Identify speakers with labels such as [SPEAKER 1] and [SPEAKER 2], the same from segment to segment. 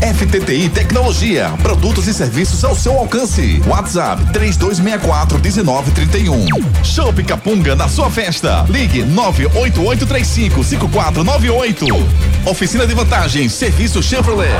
[SPEAKER 1] FTTI Tecnologia, produtos e serviços ao seu alcance. WhatsApp 3264 1931. Show Capunga na sua festa. Ligue 98835 5498. Oficina de vantagens, serviço Chevrolet.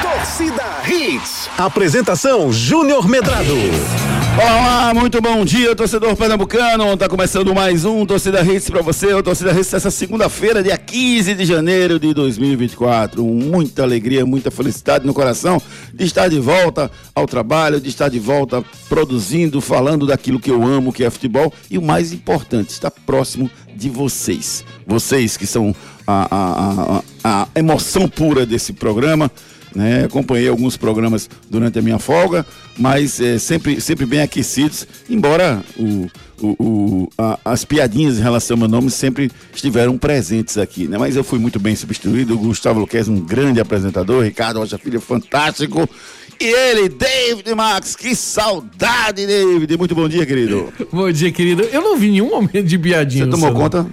[SPEAKER 2] Torcida Hits. Apresentação Júnior Medrado.
[SPEAKER 3] Olá, muito bom dia, torcedor pernambucano. Tá começando mais um Torcida Hits para você. O Torcida Hits essa segunda-feira, dia 15 de janeiro de 2024. Muita alegria, muita felicidade no coração de estar de volta ao trabalho, de estar de volta produzindo, falando daquilo que eu amo, que é futebol e o mais importante, estar próximo de vocês. Vocês que são a, a, a, a emoção pura desse programa né? Acompanhei alguns programas durante a minha folga, mas é, sempre, sempre bem aquecidos, embora o, o, o a, as piadinhas em relação ao meu nome sempre estiveram presentes aqui, né? Mas eu fui muito bem substituído, o Gustavo Luquez, um grande apresentador, Ricardo Rocha Filho, fantástico, e ele, David Max, que saudade, David. Muito bom dia, querido.
[SPEAKER 4] bom dia, querido. Eu não vi nenhum momento de piadinha.
[SPEAKER 3] Você tomou conta?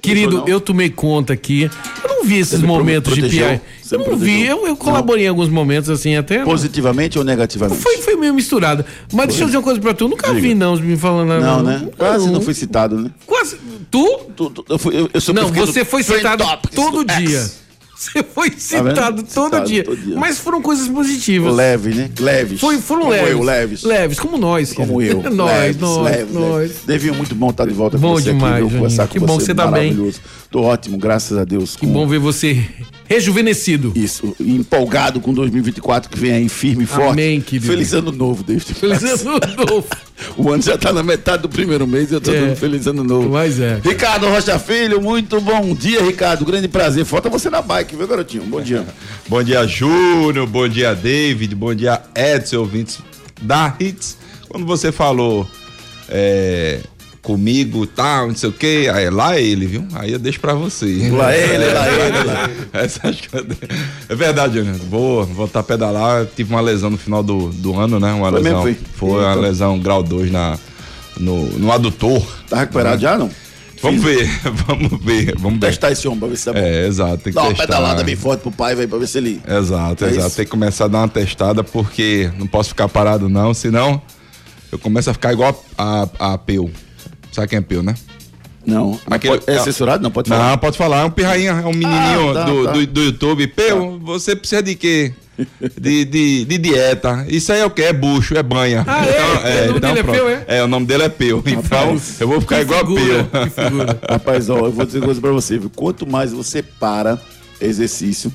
[SPEAKER 4] Querido, eu tomei conta aqui. Eu não vi esses momentos de piada. Eu não vi, eu, eu colaborei não. em alguns momentos, assim, até.
[SPEAKER 3] Positivamente ou negativamente?
[SPEAKER 4] Foi, foi meio misturado. Mas foi. deixa eu dizer uma coisa pra tu. Eu nunca Diga. vi, não, me falando.
[SPEAKER 3] Não, não né? Quase não. não foi citado, né?
[SPEAKER 4] Quase. Tu? tu, tu eu, fui, eu, eu não, você foi citado todo dia. Você foi citado, tá todo, citado dia. todo, dia. Mas foram coisas positivas.
[SPEAKER 3] Leve, né? Leves.
[SPEAKER 4] Foi, foram
[SPEAKER 3] como
[SPEAKER 4] leves.
[SPEAKER 3] Eu, leves.
[SPEAKER 4] Leves, como nós.
[SPEAKER 3] Como eu.
[SPEAKER 4] nós, leves, nós, leves, nós. Leves.
[SPEAKER 3] Deviam muito bom estar de volta
[SPEAKER 4] bom
[SPEAKER 3] com você
[SPEAKER 4] demais,
[SPEAKER 3] aqui,
[SPEAKER 4] conversar com que bom você tá bem.
[SPEAKER 3] Tô ótimo, graças a Deus.
[SPEAKER 4] Que com... bom ver você rejuvenescido.
[SPEAKER 3] Isso, empolgado com 2024 que vem aí firme e forte.
[SPEAKER 4] Amém, querido.
[SPEAKER 3] Feliz ano novo, Deus
[SPEAKER 4] Feliz ano novo.
[SPEAKER 3] o ano já tá na metade do primeiro mês e eu tô é. dando feliz ano novo.
[SPEAKER 4] Mas é.
[SPEAKER 3] Ricardo Rocha Filho, muito bom dia, Ricardo. Grande prazer. Falta você na bike, viu, garotinho? Bom dia.
[SPEAKER 5] bom dia, Júnior. Bom dia, David. Bom dia, Edson, ouvintes da Hits. Quando você falou é, comigo tal, não sei o quê. Aí lá é ele, viu? Aí eu deixo pra você.
[SPEAKER 3] Lá é ele, lá é ele, lá.
[SPEAKER 5] Essas coisas. É verdade, Júnior. Vou voltar a pedalar. Tive uma lesão no final do, do ano, né? Uma
[SPEAKER 3] foi
[SPEAKER 5] lesão.
[SPEAKER 3] Mesmo,
[SPEAKER 5] foi foi uma lesão grau 2 na, no, no adutor.
[SPEAKER 3] Tá recuperado né? já, não?
[SPEAKER 5] Vamos ver, vamos ver. Vamos
[SPEAKER 3] testar ver. esse homem pra ver se tá bom.
[SPEAKER 5] É, exato. Tem que
[SPEAKER 3] Dá
[SPEAKER 5] uma
[SPEAKER 3] testar. pedalada bem forte pro pai, velho, pra ver se ele.
[SPEAKER 5] Exato, é exato. Isso? Tem que começar a dar uma testada, porque não posso ficar parado, não, senão eu começo a ficar igual a, a, a Peu. Sabe quem é Peu, né?
[SPEAKER 3] Não. Aquele, pode, é assessorado? Não pode falar.
[SPEAKER 5] Não, pode falar. É um pirrainha, é um menininho ah, tá, do, tá. Do, do, YouTube. Peu, tá. você precisa de quê? De, de, de, dieta. Isso aí é o que? É bucho, é banha.
[SPEAKER 4] Ah, é? Então, é, o nome então, dele é Peu, é?
[SPEAKER 5] É, o nome dele é Peu. Então, eu vou ficar igual figura, a
[SPEAKER 3] Peu. Rapaz, ó, eu vou dizer uma coisa pra você. Viu? Quanto mais você para exercício,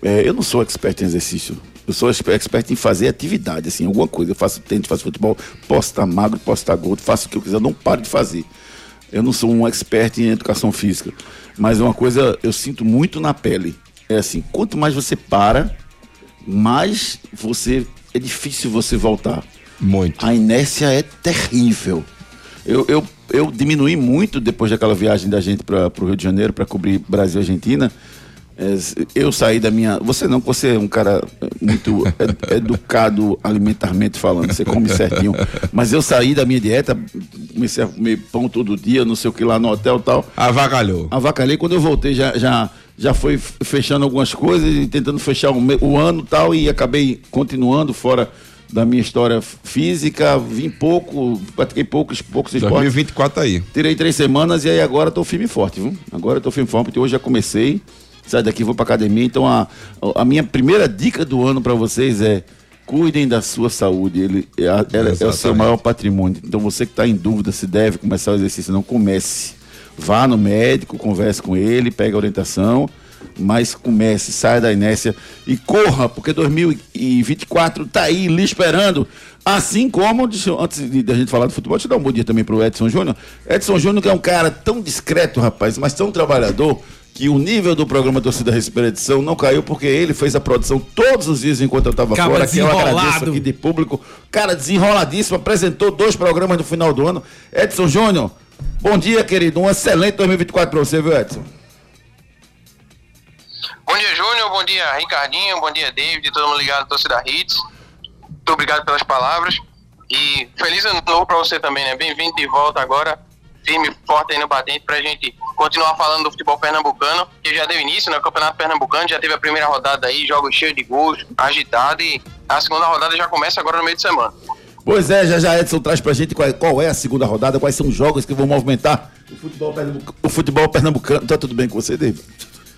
[SPEAKER 3] é, eu não sou expert em exercício, eu sou expert em fazer atividade, assim, alguma coisa. Eu faço tênis, faço futebol, posso estar magro, posso estar gordo, faço o que eu quiser, não paro de fazer. Eu não sou um expert em educação física, mas uma coisa eu sinto muito na pele. É assim, quanto mais você para, mais você é difícil você voltar.
[SPEAKER 5] Muito.
[SPEAKER 3] A inércia é terrível. Eu, eu, eu diminuí muito depois daquela viagem da gente para o Rio de Janeiro para cobrir Brasil e Argentina é, eu saí da minha. Você não, você é um cara muito educado alimentarmente falando, você come certinho. Mas eu saí da minha dieta, comecei a comer pão todo dia, não sei o que lá no hotel e tal.
[SPEAKER 5] Avacalhou.
[SPEAKER 3] Avacalhei. Quando eu voltei, já, já, já foi fechando algumas coisas e tentando fechar o, o ano e tal, e acabei continuando fora da minha história física, vim pouco, pratiquei poucos, poucos
[SPEAKER 5] esportes. 2024 tá aí.
[SPEAKER 3] Tirei três semanas e aí agora tô firme e forte, viu? Agora tô firme e forte, porque hoje já comecei sai daqui vou para academia. Então a, a minha primeira dica do ano para vocês é cuidem da sua saúde. Ele é, é, é o seu maior patrimônio. Então você que está em dúvida se deve começar o exercício, não comece. Vá no médico, converse com ele, pegue a orientação, mas comece, saia da inércia e corra, porque 2024 está aí lhe esperando. Assim como, antes de a gente falar do futebol, deixa eu dar um bom dia também pro Edson Júnior. Edson Júnior que é um cara tão discreto, rapaz, mas tão trabalhador, que o nível do programa Torcida Expedição não caiu porque ele fez a produção todos os dias enquanto eu estava fora, que eu agradeço aqui de público. Cara, desenroladíssimo, apresentou dois programas no final do ano. Edson Júnior, bom dia, querido. Um excelente 2024 para você, viu, Edson?
[SPEAKER 6] Bom dia, Júnior. Bom dia, Ricardinho. Bom dia, David. Todo mundo ligado, torcida Hits. Muito obrigado pelas palavras. E feliz ano novo para você também, né? Bem-vindo de volta agora firme, forte aí no batente pra gente continuar falando do futebol pernambucano, que já deu início, né? O Campeonato Pernambucano já teve a primeira rodada aí, jogos cheios de gols, agitado, e a segunda rodada já começa agora no meio de semana.
[SPEAKER 3] Pois é, já já Edson traz pra gente qual, qual é a segunda rodada, quais são os jogos que vão movimentar o futebol pernambucano. O futebol pernambucano. Tá tudo bem com você, David?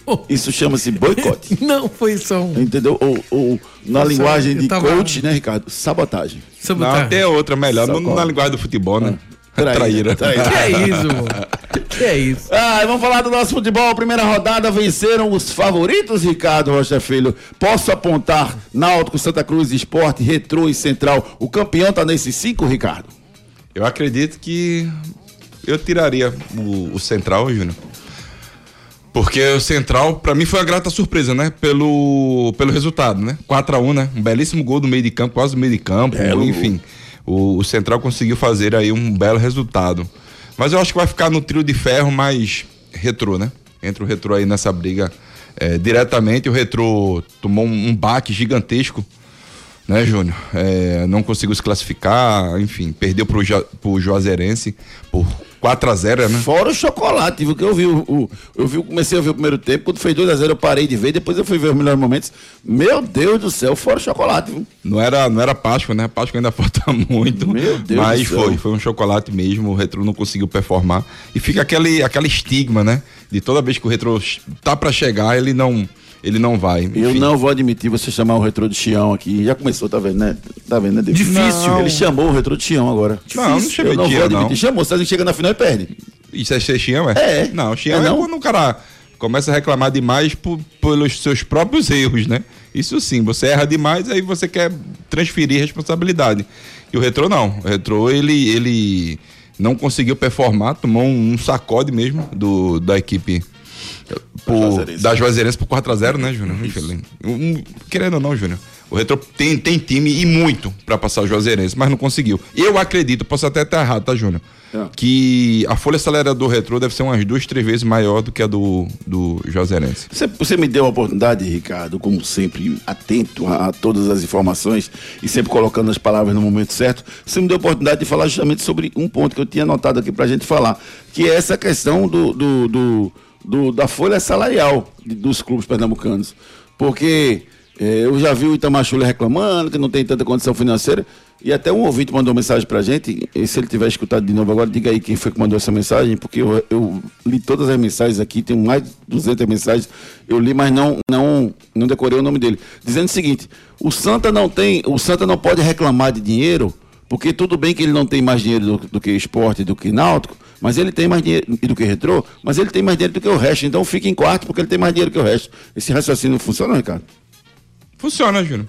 [SPEAKER 3] Oh. Isso chama-se boicote.
[SPEAKER 4] Não, foi só um.
[SPEAKER 3] Entendeu? Ou, ou na Nossa, linguagem de tava... coach, né, Ricardo? Sabotagem.
[SPEAKER 5] Sabotagem. Não, até outra melhor, não na linguagem do futebol, né? Ah.
[SPEAKER 3] Traíra.
[SPEAKER 4] Traíra. Que é isso, mano? Que é isso?
[SPEAKER 3] Ah, vamos falar do nosso futebol. Primeira rodada venceram os favoritos, Ricardo Rocha Filho. Posso apontar Náutico, Santa Cruz, Esporte, Retrô e Central. O campeão tá nesses cinco, Ricardo?
[SPEAKER 5] Eu acredito que eu tiraria o, o Central, Júnior. Porque o Central, para mim, foi uma grata surpresa, né? Pelo, pelo resultado, né? 4x1, né? Um belíssimo gol do meio de campo, quase do meio de campo, é, enfim. O o, o Central conseguiu fazer aí um belo resultado. Mas eu acho que vai ficar no trio de ferro mais retrô, né? Entra o retrô aí nessa briga é, diretamente. O retrô tomou um, baque gigantesco, né, Júnior? É, não conseguiu se classificar, enfim, perdeu pro, pro Juazeirense por 4x0, né?
[SPEAKER 3] Fora o chocolate, viu? Que eu vi o, o, eu vi, comecei a ver o primeiro tempo, quando fez 2x0 eu parei de ver, depois eu fui ver os melhores momentos. Meu Deus do céu, fora o chocolate, viu?
[SPEAKER 5] Não era, não era Páscoa, né? Páscoa ainda falta muito. Meu Deus Mas do céu. foi, foi um chocolate mesmo, o Retro não conseguiu performar. E fica aquele, aquele estigma, né? De toda vez que o Retro tá para chegar, ele não ele não vai.
[SPEAKER 3] Enfim. Eu não vou admitir você chamar o retrô de Chião aqui. Já começou, tá vendo, né? Tá vendo, né,
[SPEAKER 4] David? Difícil.
[SPEAKER 3] Não. Ele chamou o retrô de Chião agora.
[SPEAKER 5] Não, não chamei Eu
[SPEAKER 3] não vou admitir. Não. Chamou, você chega na final e perde.
[SPEAKER 5] Isso é ser Chião, é?
[SPEAKER 3] É.
[SPEAKER 5] Não, Chião é, é quando o cara começa a reclamar demais por, pelos seus próprios erros, né? Isso sim, você erra demais, aí você quer transferir responsabilidade. E o retrô não. O retrô, ele, ele não conseguiu performar, tomou um, um sacode mesmo do, da equipe por, da Juazeirense por 4x0, né, Júnior? Um, querendo ou não, Júnior. O Retro tem, tem time e muito para passar o Juazeirense, mas não conseguiu. Eu acredito, posso até estar errado, tá, Júnior? É. Que a folha salarial do Retro deve ser umas duas, três vezes maior do que a do, do Juazeirense.
[SPEAKER 3] Você, você me deu a oportunidade, Ricardo, como sempre, atento a, a, todas as informações e sempre colocando as palavras no momento certo. Você me deu a oportunidade de falar justamente sobre um ponto que eu tinha anotado aqui para a gente falar, que é essa questão do, do, do do, da folha salarial dos clubes pernambucanos. Porque é, eu já vi o Itamachule reclamando que não tem tanta condição financeira. E até um ouvinte mandou mensagem pra gente. E se ele tiver escutado de novo agora, diga aí quem foi que mandou essa mensagem, porque eu, eu li todas as mensagens aqui, tenho mais de 200 mensagens. Eu li, mas não, não, não decorei o nome dele. Dizendo o seguinte: o Santa não tem, o Santa não pode reclamar de dinheiro, porque tudo bem que ele não tem mais dinheiro do, do que esporte, do que náutico, mas ele tem mais dinheiro do que retrô, mas ele tem mais dinheiro do que o resto. Então fica em quarto porque ele tem mais dinheiro que o resto. Esse raciocínio funciona, Ricardo?
[SPEAKER 5] Funciona, Júnior.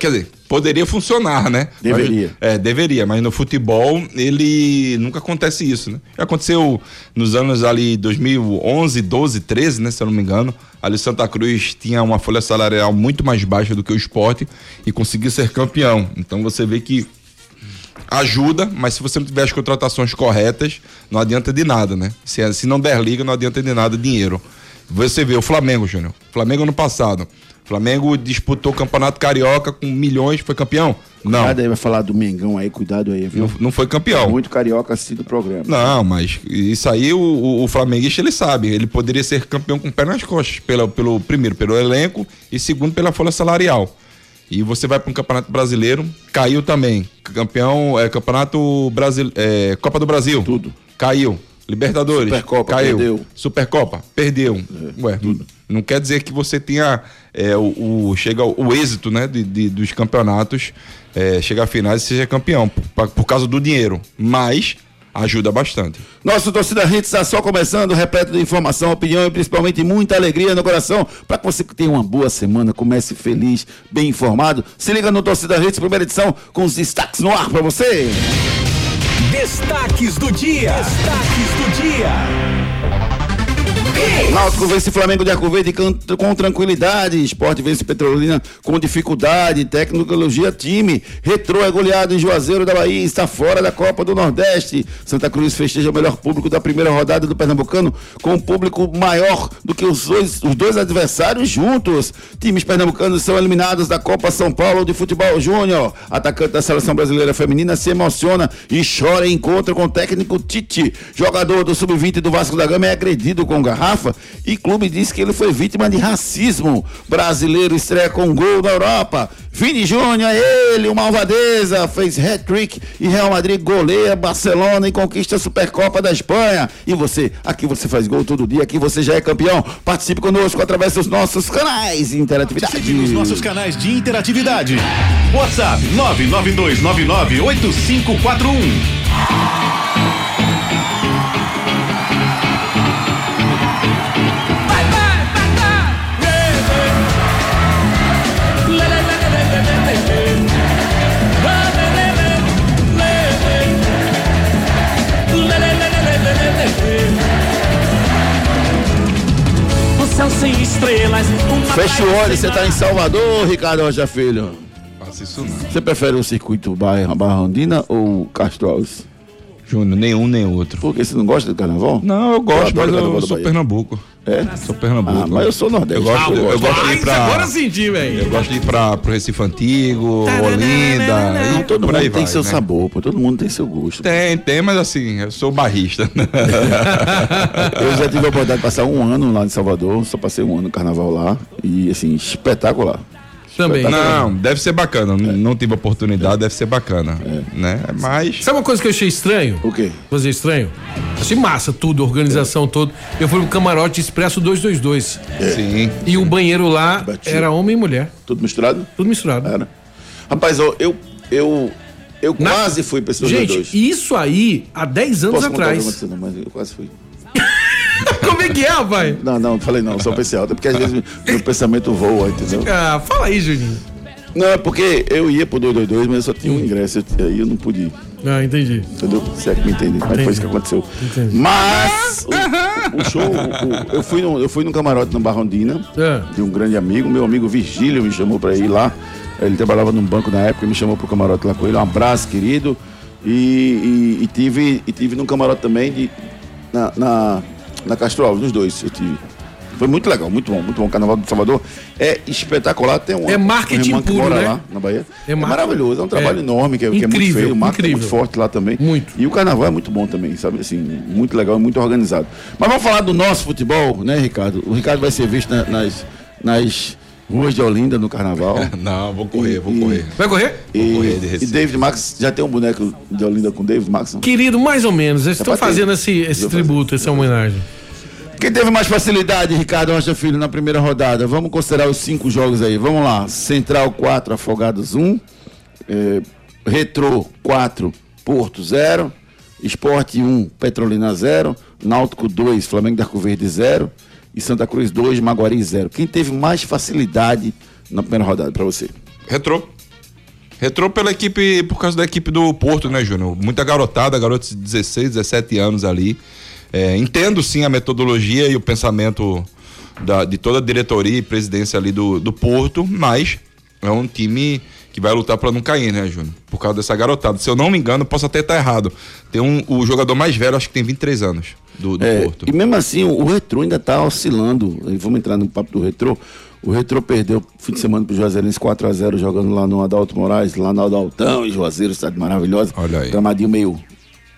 [SPEAKER 5] Quer dizer, poderia funcionar, né?
[SPEAKER 3] Deveria.
[SPEAKER 5] Mas, é, deveria, mas no futebol ele nunca acontece isso, né? Aconteceu nos anos ali 2011, 12, 13, né? Se eu não me engano. Ali Santa Cruz tinha uma folha salarial muito mais baixa do que o esporte e conseguiu ser campeão. Então você vê que ajuda, mas se você não tiver as contratações corretas, não adianta de nada, né? Se, se não der liga, não adianta de nada dinheiro. Você vê o Flamengo, Júnior. Flamengo no passado. Flamengo disputou o Campeonato Carioca com milhões, foi campeão? Não.
[SPEAKER 3] Cuidado aí, vai falar do Mengão aí, cuidado aí, viu?
[SPEAKER 5] Não, não foi campeão.
[SPEAKER 3] Muito carioca assistindo o programa.
[SPEAKER 5] Não, mas isso aí o, o, o, flamenguista ele sabe. Ele poderia ser campeão com pé nas costas, pelo, pelo, primeiro pelo elenco e segundo pela folha salarial. E você vai para um campeonato brasileiro, caiu também. Campeão, é, campeonato Brasil, é, Copa do Brasil.
[SPEAKER 3] Tudo.
[SPEAKER 5] Caiu. Libertadores.
[SPEAKER 3] Supercopa,
[SPEAKER 5] caiu. Perdeu. Supercopa, perdeu. É, Ué, tudo. não quer dizer que você tenha é, o, o, chega o êxito né, de, de dos campeonatos, é, chega a finais e seja campeão, por, por causa do dinheiro. Mas ajuda bastante.
[SPEAKER 3] Nosso torcida Hits está só começando, repleto de informação, opinião e principalmente muita alegria no coração, para que você tenha uma boa semana, comece feliz, bem informado. Se liga no Torcida Hits, primeira edição, com os destaques no ar para você.
[SPEAKER 2] Destaques do dia. Destaques do dia.
[SPEAKER 3] Náutico vence Flamengo de Arco Verde com tranquilidade. Esporte vence Petrolina com dificuldade. Tecnologia time. Retrô é goleado em Juazeiro da Bahia. Está fora da Copa do Nordeste. Santa Cruz festeja o melhor público da primeira rodada do Pernambucano com um público maior do que os dois, os dois adversários juntos. Times pernambucanos são eliminados da Copa São Paulo de Futebol Júnior. Atacante da seleção brasileira feminina se emociona e chora em encontro com o técnico Tite. Jogador do Sub-20 do Vasco da Gama é agredido com garrafa e clube diz que ele foi vítima de racismo. Brasileiro estreia com gol na Europa. Vini Júnior, ele, o Malvadeza, fez hat-trick e Real Madrid goleia Barcelona e conquista a Supercopa da Espanha. E você, aqui você faz gol todo dia, aqui você já é campeão. Participe conosco através dos nossos canais de interatividade.
[SPEAKER 2] Siga os nossos canais de interatividade. WhatsApp 992998541.
[SPEAKER 3] Fecha o olho, você tá em Salvador, Ricardo Rocha Filho.
[SPEAKER 5] Faça isso não.
[SPEAKER 3] Você prefere o circuito Barra, Barra Andina ou Castro Alves?
[SPEAKER 5] Júnior, nenhum nem outro.
[SPEAKER 3] Por que você não gosta do carnaval?
[SPEAKER 5] Não, eu gosto, eu mas eu sou Pernambuco.
[SPEAKER 3] É?
[SPEAKER 5] Sou Pernambuco. Ah,
[SPEAKER 3] mas eu sou Nordeste.
[SPEAKER 5] Eu gosto, eu, eu gosto de ir pra.
[SPEAKER 4] Agora senti, velho.
[SPEAKER 5] Eu gosto de ir pra, pro Recife Antigo, Olinda.
[SPEAKER 3] Não, todo mundo tem vai, seu né? sabor, pô, todo mundo tem seu gosto.
[SPEAKER 5] Tem, tem, mas assim, eu sou barrista.
[SPEAKER 3] eu já tive a oportunidade de passar um ano lá em Salvador, só passei um ano no carnaval lá. E assim, espetacular.
[SPEAKER 5] Também. Não, deve ser bacana. É. Não tive oportunidade, deve ser bacana. É. Né? Mas.
[SPEAKER 4] Sabe uma coisa que eu achei estranho?
[SPEAKER 3] O quê?
[SPEAKER 4] Fazer estranho? Achei massa tudo, organização é. toda. Eu fui no camarote Expresso 222.
[SPEAKER 5] É. Sim.
[SPEAKER 4] E o banheiro lá Batia. era homem e mulher.
[SPEAKER 3] Tudo misturado?
[SPEAKER 4] Tudo misturado.
[SPEAKER 3] Era. Rapaz, eu. eu, eu... Eu Na... quase fui pra esse
[SPEAKER 4] Gente, isso aí há 10 anos Posso atrás.
[SPEAKER 3] Não, mas eu quase fui.
[SPEAKER 4] É que é, rapaz?
[SPEAKER 3] Não, não, falei não, sou PC alto, porque às vezes meu pensamento voa, entendeu?
[SPEAKER 4] Ah, fala aí, Juninho.
[SPEAKER 3] Não, é porque eu ia pro 222, mas eu só tinha um ingresso, aí eu não pude ir.
[SPEAKER 4] Ah, entendi.
[SPEAKER 3] Entendeu? Se é que me entende. Mas foi isso que aconteceu. Entendi. Mas o, o show, o, eu, fui no, eu fui no camarote na Barrondina, é. de um grande amigo, meu amigo Virgílio me chamou pra ir lá. Ele trabalhava num banco na época, me chamou pro camarote lá com ele. Um abraço, querido. E, e, e tive, e tive num camarote também de, na, na na Castro Alves, nos dois eu tive. Foi muito legal, muito bom, muito bom. O Carnaval de Salvador é espetacular. Tem um,
[SPEAKER 4] é marketing um puro, né?
[SPEAKER 3] lá na Bahia. É, é maravilhoso, é um trabalho é. enorme, que é, incrível, que é muito feio. O marketing é muito forte lá também.
[SPEAKER 4] Muito.
[SPEAKER 3] E o Carnaval é muito bom também, sabe? Assim, muito legal e muito organizado. Mas vamos falar do nosso futebol, né, Ricardo? O Ricardo vai ser visto na, nas, nas ruas de Olinda no Carnaval.
[SPEAKER 5] Não, vou correr, e, vou correr.
[SPEAKER 4] Vai correr?
[SPEAKER 3] E,
[SPEAKER 5] vou correr
[SPEAKER 3] de e David Max, já tem um boneco de Olinda com David Max?
[SPEAKER 4] Querido, mais ou menos. Eles estão fazendo esse, esse tributo, essa homenagem.
[SPEAKER 3] Quem teve mais facilidade, Ricardo Rocha Filho, na primeira rodada? Vamos considerar os cinco jogos aí. Vamos lá. Central 4, Afogados 1. É, Retrô 4, Porto 0. Esporte 1, Petrolina 0. Náutico 2, Flamengo da Arco Verde 0. E Santa Cruz 2, Maguari 0. Quem teve mais facilidade na primeira rodada para você?
[SPEAKER 5] Retrô. Retrô pela equipe, por causa da equipe do Porto, né, Júnior? Muita garotada, garotos de 16, 17 anos ali. É, entendo sim a metodologia e o pensamento da, de toda a diretoria e presidência ali do, do Porto, mas é um time que vai lutar para não cair, né, Júnior? Por causa dessa garotada. Se eu não me engano, posso até estar errado. Tem um, o jogador mais velho, acho que tem 23 anos, do, do é, Porto.
[SPEAKER 3] E mesmo assim, o, o Retrô ainda está oscilando. Vamos entrar no papo do Retrô. O Retrô perdeu fim de semana pro Juazeirense 4x0, jogando lá no Adalto Moraes, lá no Adaltão, em Juazeiro, cidade maravilhosa.
[SPEAKER 5] Olha aí.
[SPEAKER 3] Gramadinho meio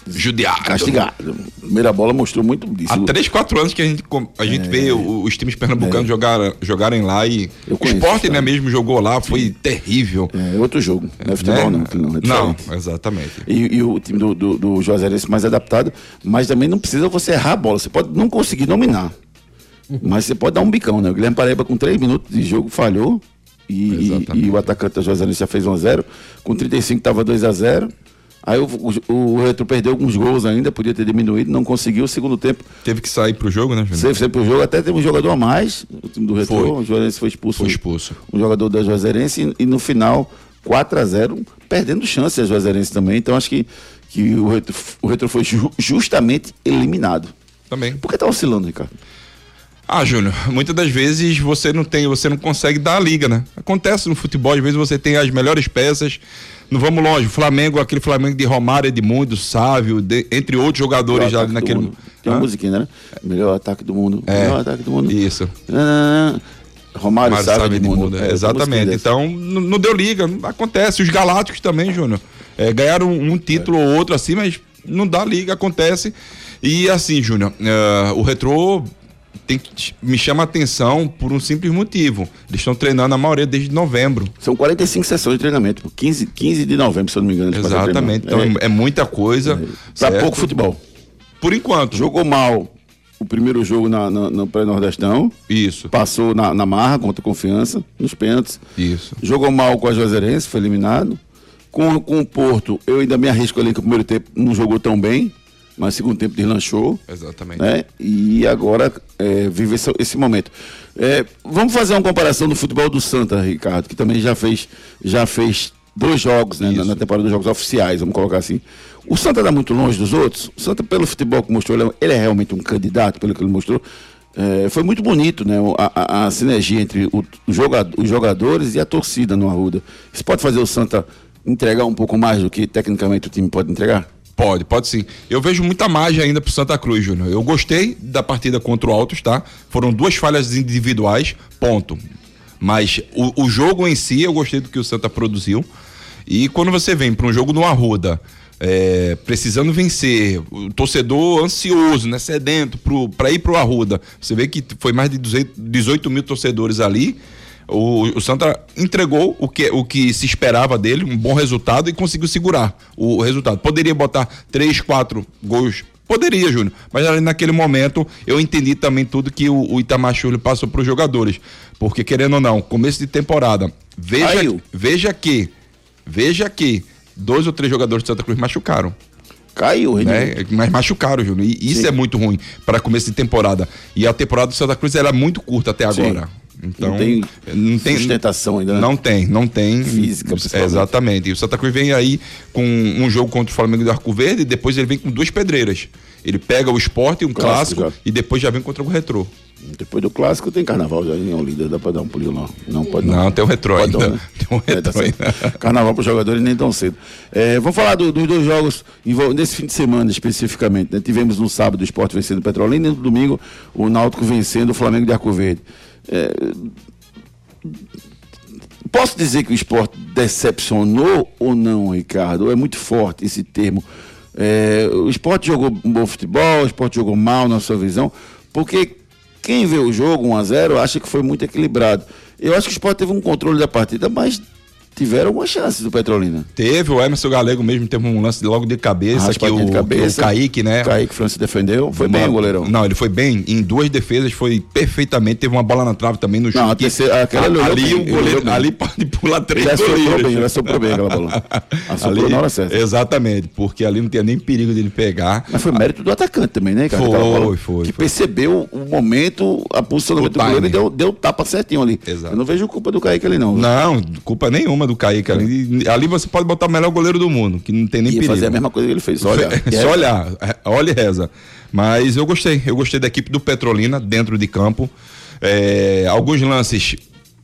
[SPEAKER 5] Judiado.
[SPEAKER 3] Castigado. Primeira bola mostrou muito disso.
[SPEAKER 5] Há 3, 4 anos que a gente, a gente é, vê os times pernambucanos é. jogar, jogarem lá e Eu o esporte, né, mesmo jogou lá, foi Sim. terrível.
[SPEAKER 3] É outro jogo. Não é futebol, né? não. Não, é
[SPEAKER 5] não exatamente.
[SPEAKER 3] E, e, o time do, do, do Juazeirense mais adaptado, mas também não precisa você errar a bola. Você pode não conseguir dominar. Mas você pode dar um bicão, né? O Guilherme Paraíba com 3 minutos de jogo falhou. E, e, e o atacante da Juazeirense já fez 1x0. Com 35 estava 2x0. Aí o, o, o Retro perdeu alguns gols ainda, podia ter diminuído, não conseguiu o segundo tempo.
[SPEAKER 5] Teve que sair pro jogo, né,
[SPEAKER 3] Teve que sair pro jogo, até teve um jogador a mais, o time do Retro, foi. o Juazeirense foi expulso.
[SPEAKER 5] Foi expulso.
[SPEAKER 3] Um jogador da Juazeirense e, e no final, 4 a 0 perdendo chance a Juazeirense também. Então acho que, que o, Retro, o Retro foi ju, justamente eliminado.
[SPEAKER 5] Também.
[SPEAKER 3] Por que tá oscilando, Ricardo?
[SPEAKER 5] Ah, Júnior, muitas das vezes você não tem, você não consegue dar a liga, né? Acontece no futebol, às vezes você tem as melhores peças, não vamos longe, Flamengo, aquele Flamengo de Romário, Edmundo, Sávio, de, entre outros jogadores já naquele.
[SPEAKER 3] Tem uma musiquinha, né? Melhor ataque do mundo.
[SPEAKER 5] É,
[SPEAKER 3] melhor ataque do mundo.
[SPEAKER 5] Isso.
[SPEAKER 3] Ah, Romário, Romário Sávio, Edmundo.
[SPEAKER 5] É, exatamente. Então, não, deu liga. Acontece. Os Galácticos também, Júnior. É, ganharam um título ou outro assim, mas não dá liga, acontece. E assim, Júnior, uh, o Retrô tem que, me chama a atenção por um simples motivo. Eles estão treinando a maioria desde novembro.
[SPEAKER 3] São 45 sessões de treinamento, 15, 15 de novembro, se eu não me engano.
[SPEAKER 5] Exatamente, então é, é, muita coisa.
[SPEAKER 3] É. Para pouco futebol.
[SPEAKER 5] Por enquanto.
[SPEAKER 3] Jogou mal o primeiro jogo na, na, no pré-nordestão.
[SPEAKER 5] Isso.
[SPEAKER 3] Passou na, na marra contra confiança, nos pênaltis.
[SPEAKER 5] Isso.
[SPEAKER 3] Jogou mal com a Juazeirense, foi eliminado. Com, com o Porto, eu ainda me arrisco ali que o primeiro tempo não jogou tão bem mas segundo tempo deslanchou.
[SPEAKER 5] Exatamente.
[SPEAKER 3] Né? E agora é, vive esse, esse momento. É, vamos fazer uma comparação do futebol do Santa, Ricardo, que também já fez, já fez dois jogos né, na, na, temporada dos jogos oficiais, vamos colocar assim. O Santa está muito longe dos outros. O Santa, pelo futebol que mostrou, ele é, ele é realmente um candidato, pelo que ele mostrou. É, foi muito bonito né, a, a, a sinergia entre o, o jogador, os jogadores e a torcida no Arruda. Isso pode fazer o Santa entregar um pouco mais do que tecnicamente o time pode entregar?
[SPEAKER 5] Pode, pode sim. Eu vejo muita margem ainda pro Santa Cruz, Júnior. Eu gostei da partida contra o Altos, tá? Foram duas falhas individuais, ponto. Mas o, o jogo em si, eu gostei do que o Santa produziu. E quando você vem para um jogo no Arruda, é, precisando vencer, o torcedor ansioso, né, sedento para ir pro Arruda, você vê que foi mais de 18 mil torcedores ali o, o Santa entregou o que, o que se esperava dele, um bom resultado, e conseguiu segurar o, resultado. Poderia botar três, quatro gols Poderia, Júnior. Mas ali naquele momento eu entendi também tudo que o, o Itamar Chulho passou para os jogadores. Porque, querendo ou não, começo de temporada, veja, veja que, veja que dois ou três jogadores de Santa Cruz machucaram.
[SPEAKER 3] Caiu,
[SPEAKER 5] né? Mas machucaram, Júnior. E isso Sim. é muito ruim para começo de temporada. E a temporada do Santa Cruz era muito curta até agora. Sim. Então,
[SPEAKER 3] não tem, não tem sustentação ainda.
[SPEAKER 5] Né? Não tem, não tem.
[SPEAKER 3] Física,
[SPEAKER 5] Exatamente. E o Santa Cruz vem aí com um jogo contra o Flamengo do Arco Verde e depois ele vem com duas pedreiras. Ele pega o esporte, um clássico, clássico e depois já vem contra o retrô.
[SPEAKER 3] Depois do clássico tem carnaval já em Olinda, dá pra dar um pulinho lá.
[SPEAKER 5] Não, pode não. Não, tem o retrô ainda. Não, né? Tem
[SPEAKER 3] um retrô é, tá Carnaval para os jogadores nem tão cedo. É, vamos falar do, dos dois jogos nesse fim de semana especificamente. Né? Tivemos no sábado o esporte vencendo o Petrolina e no domingo o Náutico vencendo o Flamengo de Arco Verde. É, posso dizer que o esporte decepcionou ou não, Ricardo? É muito forte esse termo? É, o esporte jogou bom futebol, o esporte jogou mal na sua visão, porque quem vê o jogo 1 a 0 acha que foi muito equilibrado. Eu acho que o esporte teve um controle da partida, mas tiveram algumas chances do Petrolina.
[SPEAKER 5] Teve, o Emerson Galego mesmo teve um lance logo de cabeça, que o, de cabeça, o Kaique, né?
[SPEAKER 3] O Kaique Francis defendeu, foi uma, bem o goleirão.
[SPEAKER 5] Não, ele foi bem, em duas defesas foi perfeitamente, teve uma bola na trave também no chute. Não, a
[SPEAKER 3] terceira, aquela
[SPEAKER 5] ali, ali o goleiro, ali pode pular três
[SPEAKER 3] ele goleiros. Bem, ele assoprou bem aquela bola.
[SPEAKER 5] Assoprou ali, na hora certa. Exatamente, porque ali não tinha nem perigo de ele pegar.
[SPEAKER 3] Mas foi mérito do atacante também, né,
[SPEAKER 5] cara? Foi, foi.
[SPEAKER 3] Que foi. percebeu o momento, a posicionamento do goleiro e deu, deu tapa certinho ali. Exato. Eu não vejo culpa do Kaique ali não.
[SPEAKER 5] Não, culpa nenhuma do Kaique ali ali você pode botar o melhor goleiro do mundo, que não tem nem e perigo. fazer
[SPEAKER 3] a mesma coisa que ele fez, só olhar.
[SPEAKER 5] só olhar, olha e reza. Mas eu gostei, eu gostei da equipe do Petrolina dentro de campo. É, alguns lances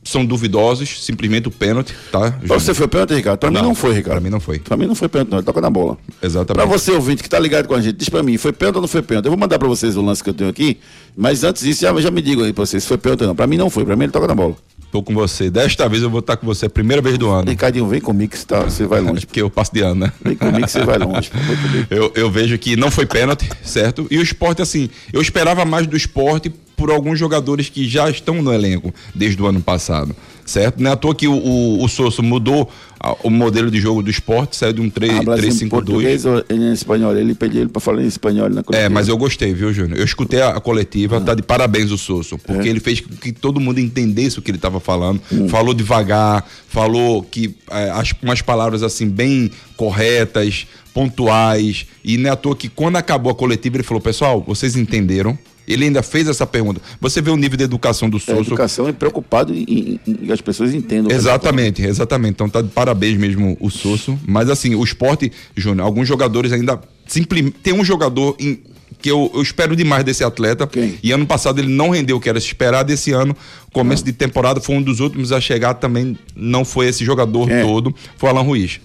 [SPEAKER 5] são duvidosos, simplesmente o pênalti, tá?
[SPEAKER 3] Pra você foi pênalti, Ricardo? Pra não, mim não foi, Ricardo.
[SPEAKER 5] Pra mim não foi.
[SPEAKER 3] Pra mim não foi pênalti, não. Ele toca na bola.
[SPEAKER 5] Exatamente.
[SPEAKER 3] Pra você, ouvinte, que tá ligado com a gente, diz pra mim, foi pênalti ou não foi pênalti? Eu vou mandar pra vocês o lance que eu tenho aqui, mas antes disso, já, já me digam aí pra vocês se foi pênalti ou não. Pra mim não foi, pra mim ele toca na bola.
[SPEAKER 5] Tô com você. Desta vez eu vou estar com você, primeira vez do ano.
[SPEAKER 3] Ricardinho, vem comigo que você, tá, você vai longe.
[SPEAKER 5] Porque eu passo de ano, né?
[SPEAKER 3] Vem comigo que você vai longe.
[SPEAKER 5] eu, eu vejo que não foi pênalti, certo? E o esporte, assim, eu esperava mais do esporte por alguns jogadores que já estão no elenco desde o ano passado certo? Não é à toa que o, o, o Sosso mudou a, o modelo de jogo do esporte, saiu de um 3-5-2.
[SPEAKER 3] em espanhol, ele pediu ele para falar em espanhol na
[SPEAKER 5] coletiva. É, mas eu gostei, viu, Júnior? Eu escutei a, a coletiva, ah. tá de parabéns o Sosso, porque é. ele fez com que todo mundo entendesse o que ele estava falando, hum. falou devagar, falou que é, as, umas palavras assim bem corretas, pontuais, e não é à toa que quando acabou a coletiva ele falou, pessoal, vocês entenderam, ele ainda fez essa pergunta. Você vê o nível de educação do. É,
[SPEAKER 3] educação é preocupado em, que as pessoas entendam.
[SPEAKER 5] Exatamente, exatamente. Então tá de parabéns mesmo o Souza. Mas assim, o esporte, Júnior, alguns jogadores ainda simplesmente. Tem um jogador em que eu, eu espero demais desse atleta. Quem? E ano passado ele não rendeu o que era se esperar. Desse ano, começo ah. de temporada, foi um dos últimos a chegar. Também não foi esse jogador todo. Foi Alan Ruiz.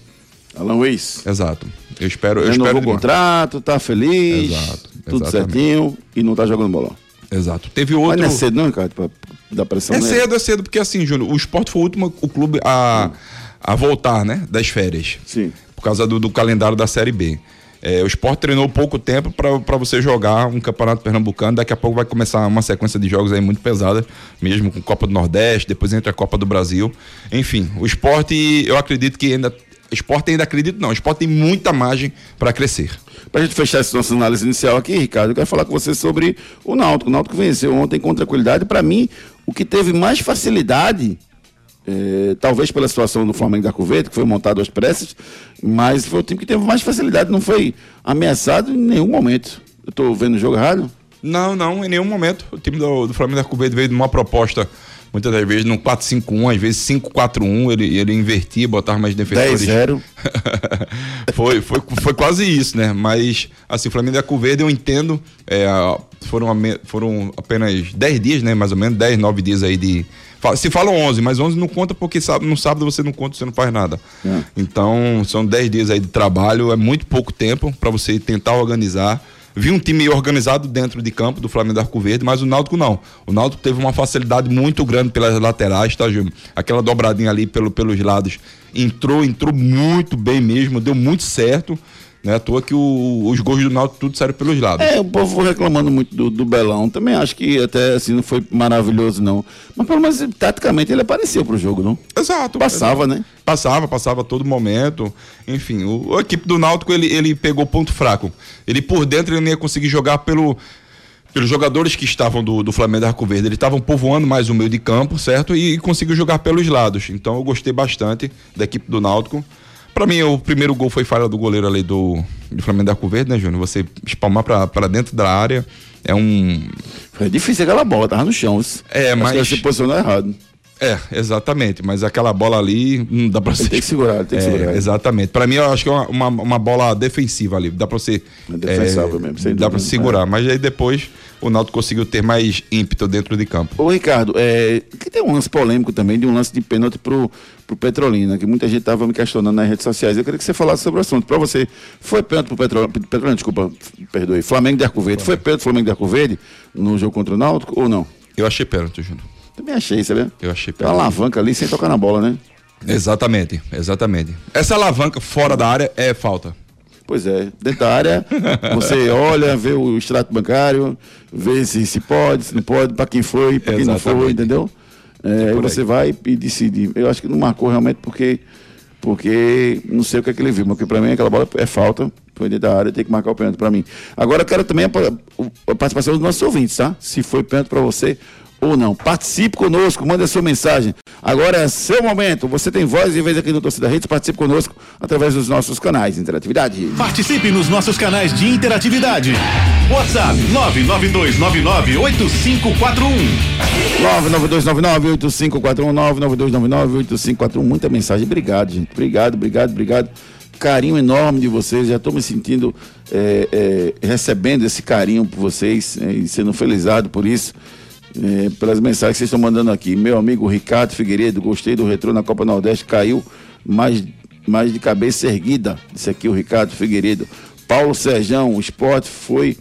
[SPEAKER 3] Alan Ruiz.
[SPEAKER 5] Exato. Eu espero. Eu espero
[SPEAKER 3] o contrato, tá feliz. Exato. Tudo exatamente. certinho e não tá jogando bola.
[SPEAKER 5] Exato. Teve outro. Mas
[SPEAKER 3] não é cedo, não, Ricardo, pra dar pressão
[SPEAKER 5] É nele. cedo, é cedo, porque assim, Júnior, o esporte foi o último o clube a, a voltar, né? Das férias.
[SPEAKER 3] Sim.
[SPEAKER 5] Por causa do, do calendário da Série B. É, o esporte treinou pouco tempo para você jogar um campeonato pernambucano. Daqui a pouco vai começar uma sequência de jogos aí muito pesada, mesmo com Copa do Nordeste, depois entra a Copa do Brasil. Enfim, o esporte, eu acredito que ainda. Esporte ainda acredito, não. O esporte tem muita margem para crescer.
[SPEAKER 3] Para a gente fechar essa nossa análise inicial aqui, Ricardo, eu quero falar com você sobre o Náutico. O Náutico venceu ontem com tranquilidade. Para mim, o que teve mais facilidade é, talvez pela situação do Flamengo da Cuvete, que foi montado às pressas, mas foi o time que teve mais facilidade, não foi ameaçado em nenhum momento. Eu estou vendo o jogo errado?
[SPEAKER 5] Não, não, em nenhum momento. O time do, do Flamengo da Cuvete veio de uma proposta, muitas das vezes, no 4-5-1, às vezes 5-4-1, ele, ele invertia, botava mais defensores.
[SPEAKER 3] 10-0.
[SPEAKER 5] foi, foi, foi quase isso, né? Mas, assim, o Flamengo da Cuvete, eu entendo, é, foram, foram apenas 10 dias, né? Mais ou menos, 10, 9 dias aí de se falam 11, mas 11 não conta porque no sábado você não conta, você não faz nada. É. Então, são 10 dias aí de trabalho, é muito pouco tempo para você tentar organizar. Vi um time organizado dentro de campo do Flamengo Arco Verde, mas o Náutico não. O Náutico teve uma facilidade muito grande pelas laterais, tá, Júnior? Aquela dobradinha ali pelo, pelos lados entrou, entrou muito bem mesmo, deu muito certo. Não é à toa que o, os gols do Náutico tudo saíram pelos lados.
[SPEAKER 3] É, o povo reclamando muito do, do, Belão. Também acho que até assim não foi maravilhoso, não. Mas pelo menos taticamente ele apareceu pro jogo, não?
[SPEAKER 5] Exato.
[SPEAKER 3] Passava, exato. né?
[SPEAKER 5] Passava, passava a todo momento. Enfim, o, a equipe do Náutico ele, ele pegou ponto fraco. Ele por dentro ele não ia conseguir jogar pelo pelos jogadores que estavam do, do Flamengo da Arco Verde. Eles estavam povoando mais o meio de campo, certo? E, e conseguiu jogar pelos lados. Então eu gostei bastante da equipe do Náutico. Para mim, o primeiro gol foi falha do goleiro ali do, do Flamengo da Coverde, né, Júnior? Você espalmar para dentro da área é um.
[SPEAKER 3] Foi difícil aquela bola, tava no chão.
[SPEAKER 5] É, mas.
[SPEAKER 3] Acho que você posicionou errado.
[SPEAKER 5] É, exatamente. Mas aquela bola ali não dá pra
[SPEAKER 3] você. Tem que segurar, tem que é, segurar.
[SPEAKER 5] Exatamente. Pra mim, eu acho que é uma, uma, bola defensiva ali. Dá pra você. É defensável é, mesmo. dá pra segurar. É. Mas aí depois o Náutico conseguiu ter mais ímpeto dentro de campo.
[SPEAKER 3] Ô, Ricardo, é, que tem um lance polêmico também de um lance de pênalti pro, pro Petrolina, que muita gente tava me questionando nas redes sociais. Eu queria que você falasse sobre o assunto. Pra você, foi pênalti pro Petrolina, Petrolina desculpa, perdoe, Flamengo de Arco Verde. Foi pênalti Flamengo de Arco Verde no jogo contra o Náutico ou não?
[SPEAKER 5] Eu achei pênalti, Júnior.
[SPEAKER 3] Também achei, sabe?
[SPEAKER 5] Eu achei
[SPEAKER 3] pênalti. Uma alavanca ali sem tocar na bola, né?
[SPEAKER 5] Exatamente, exatamente. Essa alavanca fora da área é falta.
[SPEAKER 3] Pois é, dentro da área, você olha, vê o extrato bancário, vê se, se pode, se não pode, para quem foi, para quem não foi, entendeu? É, aí você vai e decide. Eu acho que não marcou realmente porque, porque não sei o que é que ele viu, mas para mim aquela bola é falta, foi dentro da área, tem que marcar o pênalti para mim. Agora eu quero também a, a, participação dos nossos ouvintes, tá? Se foi pênalti para você ou não. Participe conosco, manda sua mensagem. Agora é seu momento. Você tem voz e vez aqui no Torcida Redes. Participe conosco através dos nossos canais de interatividade.
[SPEAKER 2] Participe nos nossos canais de interatividade. WhatsApp
[SPEAKER 3] 992998541. 992998541. Muita mensagem. Obrigado, gente. Obrigado, obrigado, obrigado carinho enorme de vocês. Já estou me sentindo é, é, recebendo esse carinho por vocês é, e sendo felizado por isso é, pelas mensagens que vocês estão mandando aqui. Meu amigo Ricardo Figueiredo, gostei do retrô na Copa Nordeste, caiu mais, mais de cabeça erguida. Isso aqui o Ricardo Figueiredo. Paulo Serjão, o esporte foi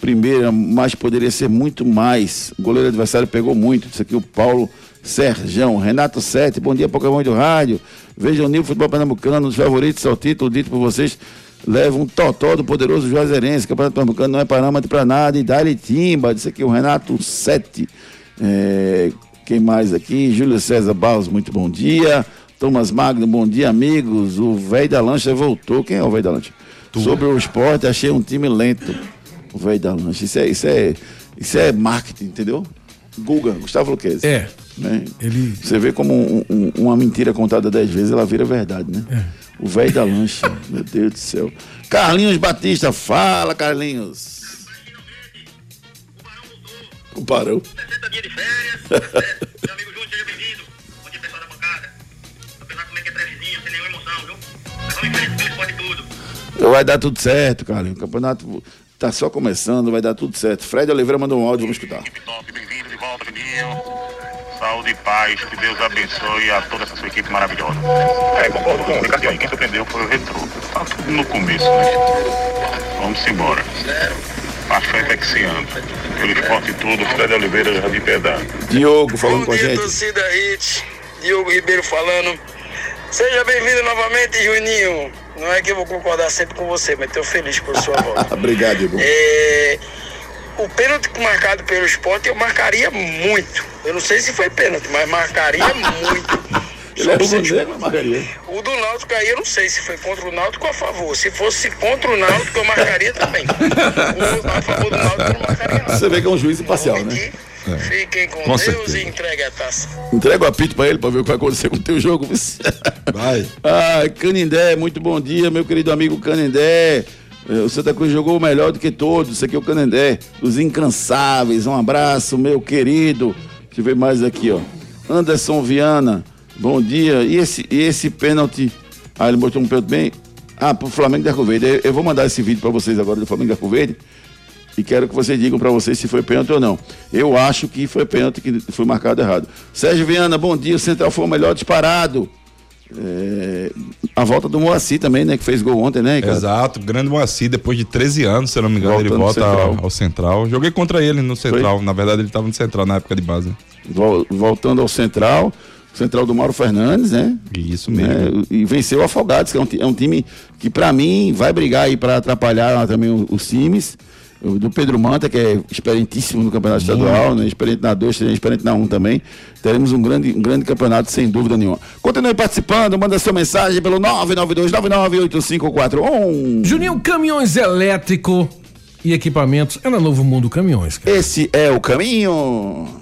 [SPEAKER 3] primeiro, mas poderia ser muito mais. O goleiro adversário pegou muito. Isso aqui o Paulo Serjão. Renato Sete, bom dia, Pokémon do Rádio. Vejam o Nil Futebol Pernambucano, os favoritos ao título dito por vocês leva um totó do poderoso Juazeirense, Campeonato Pernambucano não é parâmetro para nada, e dá timba, disse aqui o Renato Sete. É, quem mais aqui? Júlio César Barros, muito bom dia. Thomas Magno, bom dia, amigos. O velho da lancha voltou. Quem é o velho da lancha? Tu. Sobre o esporte, achei um time lento. O velho da lancha. Isso é, isso é, isso é marketing, entendeu? Guga, Gustavo Luquezzi.
[SPEAKER 4] É.
[SPEAKER 3] Né? Ele... Você vê como um, um, uma mentira contada dez vezes, ela vira verdade, né? É. O velho da lancha, meu Deus do céu. Carlinhos Batista, fala, Carlinhos. O Parou. 60 dias de férias. meu amigo Júnior, seja bem-vindo. Bom dia, pessoal da bancada. Apesar como é que é trevezinho, sem nenhuma emoção, viu? Mas vamos em frente, pode tudo. Vai dar tudo certo, cara. O campeonato tá só começando, vai dar tudo certo. Fred Oliveira mandou um áudio, vamos escutar.
[SPEAKER 7] Bem-vindo de volta, Saúde e paz, que Deus abençoe a toda essa sua equipe maravilhosa. É, concordo com o Ricardinho. Quem surpreendeu foi o Retro. Tá tudo no começo, né? Vamos embora. A fé é que se anda. Pelo esporte todo, Fred Oliveira, Jardim Piedade.
[SPEAKER 3] Diogo falando Bom com
[SPEAKER 8] dia,
[SPEAKER 3] a gente.
[SPEAKER 8] torcida Hit. Diogo Ribeiro falando. Seja bem-vindo novamente, Juninho. Não é que eu vou concordar sempre com você, mas estou feliz por sua volta.
[SPEAKER 3] Obrigado, Diogo.
[SPEAKER 8] É, o pênalti marcado pelo esporte eu marcaria muito. Eu não sei se foi pênalti, mas marcaria muito.
[SPEAKER 3] Ele é marcaria.
[SPEAKER 8] O do Náutico aí eu não sei se foi contra o Náutico ou a favor. Se fosse contra o Náutico, eu marcaria também. O, a favor do Náutico eu não marcaria não.
[SPEAKER 3] Você vê que é um juiz imparcial, né?
[SPEAKER 8] É. Fiquem com, com Deus certeza. e entregue a taça.
[SPEAKER 3] Entrega o apito pra ele pra ver o que vai acontecer com o teu jogo.
[SPEAKER 5] Vai.
[SPEAKER 3] ah, Canindé, muito bom dia, meu querido amigo Canindé. É, o Santa Cruz jogou melhor do que todos. Isso aqui é o Canindé. Os incansáveis. Um abraço, meu querido. Deixa eu ver mais aqui, ó. Anderson Viana, bom dia. E esse, e esse pênalti? Ah, ele botou um pênalti bem. Ah, pro Flamengo de Arco Verde. Eu vou mandar esse vídeo para vocês agora do Flamengo de Arco Verde e quero que vocês digam para vocês se foi pênalti ou não. Eu acho que foi pênalti que foi marcado errado. Sérgio Viana, bom dia. O Central foi o melhor disparado. É, a volta do Moacir também, né? Que fez gol ontem, né?
[SPEAKER 5] Exato, grande Moacir, depois de 13 anos, se eu não me engano, Voltando ele volta central. Ao, ao, Central. Joguei contra ele no Central. Foi? Na verdade, ele estava no Central na época de base.
[SPEAKER 3] Voltando ao Central, Central do Mauro Fernandes, né?
[SPEAKER 5] Isso mesmo.
[SPEAKER 3] É, e venceu o Afogados, que é um, é um time que, para mim, vai brigar aí para atrapalhar também os times do Pedro Manta, que é experientíssimo no campeonato estadual, né? experiente na 2, experiente na 1 um também. Teremos um grande, um grande campeonato, sem dúvida nenhuma. Continue participando, manda sua mensagem pelo 992-998541.
[SPEAKER 4] Juninho, caminhões elétrico e equipamentos é na Novo Mundo Caminhões.
[SPEAKER 3] Cara. Esse é o caminho.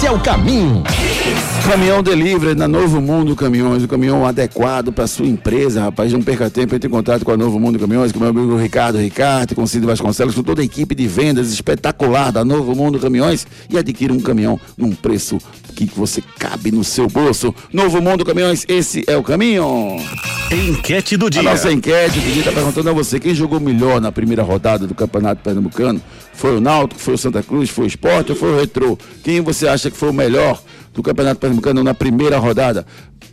[SPEAKER 9] esse é o caminho.
[SPEAKER 3] Caminhão Delivery na Novo Mundo Caminhões, o caminhão adequado para sua empresa, rapaz. Não perca tempo, entre em contato com a Novo Mundo Caminhões, com meu amigo Ricardo Ricardo, com Cid Vasconcelos, com toda a equipe de vendas espetacular da Novo Mundo Caminhões e adquira um caminhão num preço que você cabe no seu bolso. Novo Mundo Caminhões, esse é o caminho.
[SPEAKER 9] Enquete do dia.
[SPEAKER 3] A nossa enquete do dia está perguntando a você quem jogou melhor na primeira rodada do Campeonato Pernambucano. Foi o Náutico, foi o Santa Cruz, foi o Esporte ou foi o Retrô? Quem você acha que foi o melhor do Campeonato Pernambucano na primeira rodada?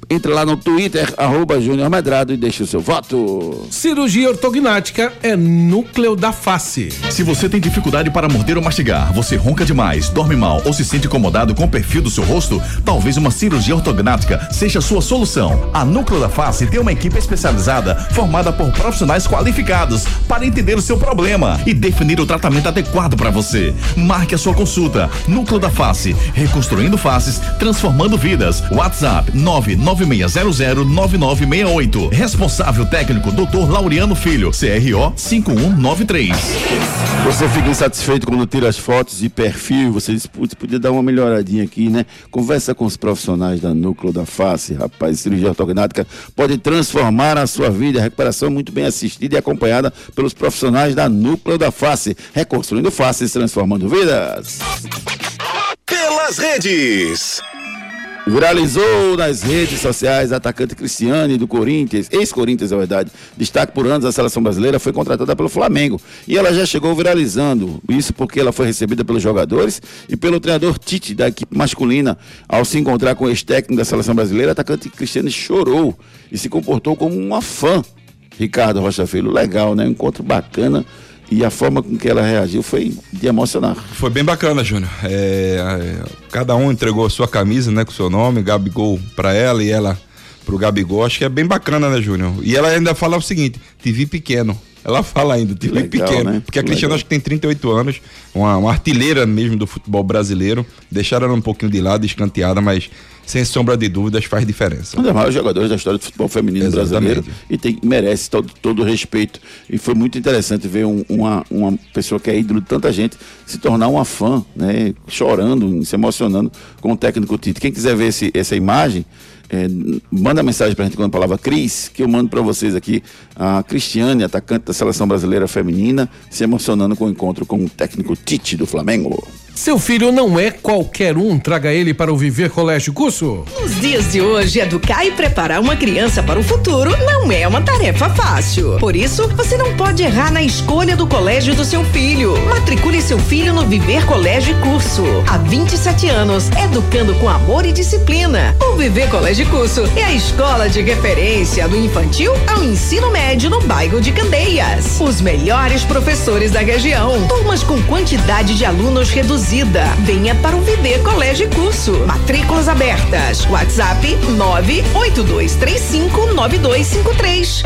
[SPEAKER 3] Entre lá no Twitter, arroba Júnior Medrado e deixe o seu voto.
[SPEAKER 4] Cirurgia ortognática é núcleo da face.
[SPEAKER 1] Se você tem dificuldade para morder ou mastigar, você ronca demais, dorme mal ou se sente incomodado com o perfil do seu rosto, talvez uma cirurgia ortognática seja a sua solução. A Núcleo da Face tem uma equipe especializada formada por profissionais qualificados para entender o seu problema e definir o tratamento adequado para você. Marque a sua consulta. Núcleo da Face, reconstruindo faces, transformando vidas. WhatsApp 99 96009968. Responsável técnico Dr. Laureano Filho, CRO 5193.
[SPEAKER 3] Você fica insatisfeito quando tira as fotos de perfil, você diz, putz, podia dar uma melhoradinha aqui, né? Conversa com os profissionais da Núcleo da Face, rapaz, cirurgia ortognática pode transformar a sua vida. A recuperação é muito bem assistida e acompanhada pelos profissionais da Núcleo da Face, reconstruindo faces, transformando vidas.
[SPEAKER 9] Pelas redes.
[SPEAKER 3] Viralizou nas redes sociais atacante Cristiane do Corinthians, ex-Corinthians, é verdade. Destaque por anos da seleção brasileira, foi contratada pelo Flamengo. E ela já chegou viralizando. Isso porque ela foi recebida pelos jogadores e pelo treinador Tite, da equipe masculina. Ao se encontrar com o ex-técnico da seleção brasileira, a atacante Cristiane chorou e se comportou como uma fã. Ricardo Rocha Filho, legal, né? Um encontro bacana e a forma com que ela reagiu foi de emocionar.
[SPEAKER 5] Foi bem bacana, Júnior. É, é, cada um entregou a sua camisa, né, com o seu nome, Gabigol para ela e ela pro Gabigol. Acho que é bem bacana, né, Júnior? E ela ainda fala o seguinte: te vi pequeno. Ela fala ainda, time Legal, pequeno. Né? Porque a Cristiano acho que tem 38 anos, uma, uma artilheira mesmo do futebol brasileiro. Deixaram ela um pouquinho de lado, escanteada, mas sem sombra de dúvidas faz diferença.
[SPEAKER 3] Um dos maiores jogadores da história do futebol feminino Exatamente. brasileiro e tem, merece todo, todo o respeito. E foi muito interessante ver um, uma, uma pessoa que é ídolo de tanta gente se tornar uma fã, né? Chorando, se emocionando com o técnico Tite. Quem quiser ver esse, essa imagem, é, manda mensagem pra gente com a palavra Cris, que eu mando para vocês aqui a Cristiane, atacante da seleção brasileira feminina, se emocionando com o encontro com o técnico Tite do Flamengo.
[SPEAKER 4] Seu filho não é qualquer um, traga ele para o Viver Colégio Curso.
[SPEAKER 10] Nos dias de hoje, educar e preparar uma criança para o futuro não é uma tarefa fácil. Por isso, você não pode errar na escolha do colégio do seu filho. Matricule seu filho no Viver Colégio Curso. Há 27 anos, educando com amor e disciplina. O Viver Colégio Curso é a escola de referência do infantil ao ensino médio no bairro de Candeias. Os melhores professores da região. Turmas com quantidade de alunos reduzida reduzida. Venha para o Viver Colégio e Curso. Matrículas abertas. WhatsApp 982359253.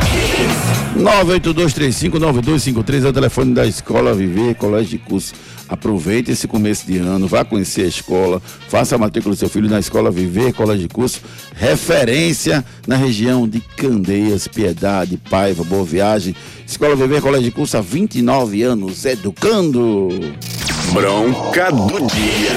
[SPEAKER 3] 982359253 é o telefone da Escola Viver Colégio de Curso. Aproveite esse começo de ano, vá conhecer a escola, faça a matrícula do seu filho na Escola Viver Colégio de Curso, referência na região de Candeias, Piedade, Paiva, Boa Viagem. Escola Viver Colégio de Curso há 29 anos, educando.
[SPEAKER 1] Bronca do dia.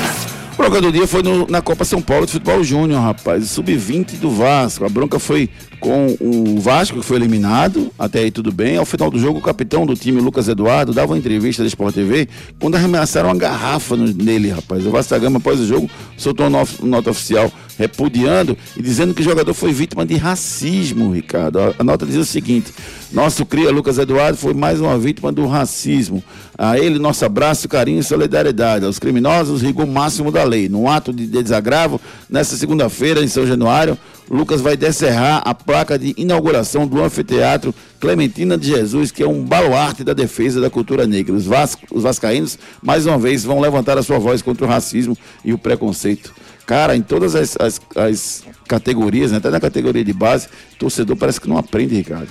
[SPEAKER 3] Bronca do dia foi no, na Copa São Paulo de Futebol Júnior, rapaz. Sub-20 do Vasco. A bronca foi com o Vasco, que foi eliminado. Até aí tudo bem. Ao final do jogo, o capitão do time, Lucas Eduardo, dava uma entrevista da Sport TV quando arremessaram uma garrafa nele, rapaz. O Vasco da Gama, após o jogo, soltou uma nota oficial repudiando e dizendo que o jogador foi vítima de racismo, Ricardo. A, nota diz o seguinte: nosso cria Lucas Eduardo foi mais uma vítima do racismo. A ele, nosso abraço, carinho e solidariedade. Aos criminosos, rigor máximo da lei. No ato de desagravo, nesta segunda-feira, em São Januário, Lucas vai descerrar a placa de inauguração do anfiteatro Clementina de Jesus, que é um baluarte da defesa da cultura negra. Os, os vascaínos, mais uma vez, vão levantar a sua voz contra o racismo e o preconceito. Cara, em todas as, as, as categorias, né, até na categoria de base, torcedor parece que não aprende, Ricardo.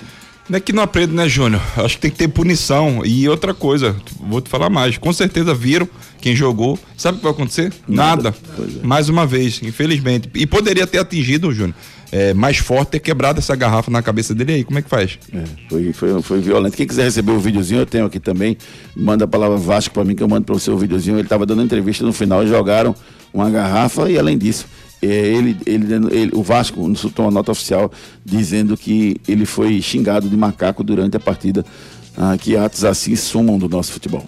[SPEAKER 5] Não é que não aprende, né, Júnior? Acho que tem que ter punição. E outra coisa, vou te falar mais. Com certeza viram quem jogou. Sabe o que vai acontecer? Nada. Nada. É. Mais uma vez, infelizmente. E poderia ter atingido, Júnior. É, mais forte ter quebrado essa garrafa na cabeça dele aí. Como é que faz? É,
[SPEAKER 3] foi, foi, foi violento. Quem quiser receber o videozinho, eu tenho aqui também. Manda a palavra Vasco para mim que eu mando para você o videozinho. Ele estava dando entrevista no final e jogaram uma garrafa e além disso ele, ele, ele, o Vasco soltou uma nota oficial dizendo que ele foi xingado de macaco durante a partida, ah, que atos assim sumam do nosso futebol.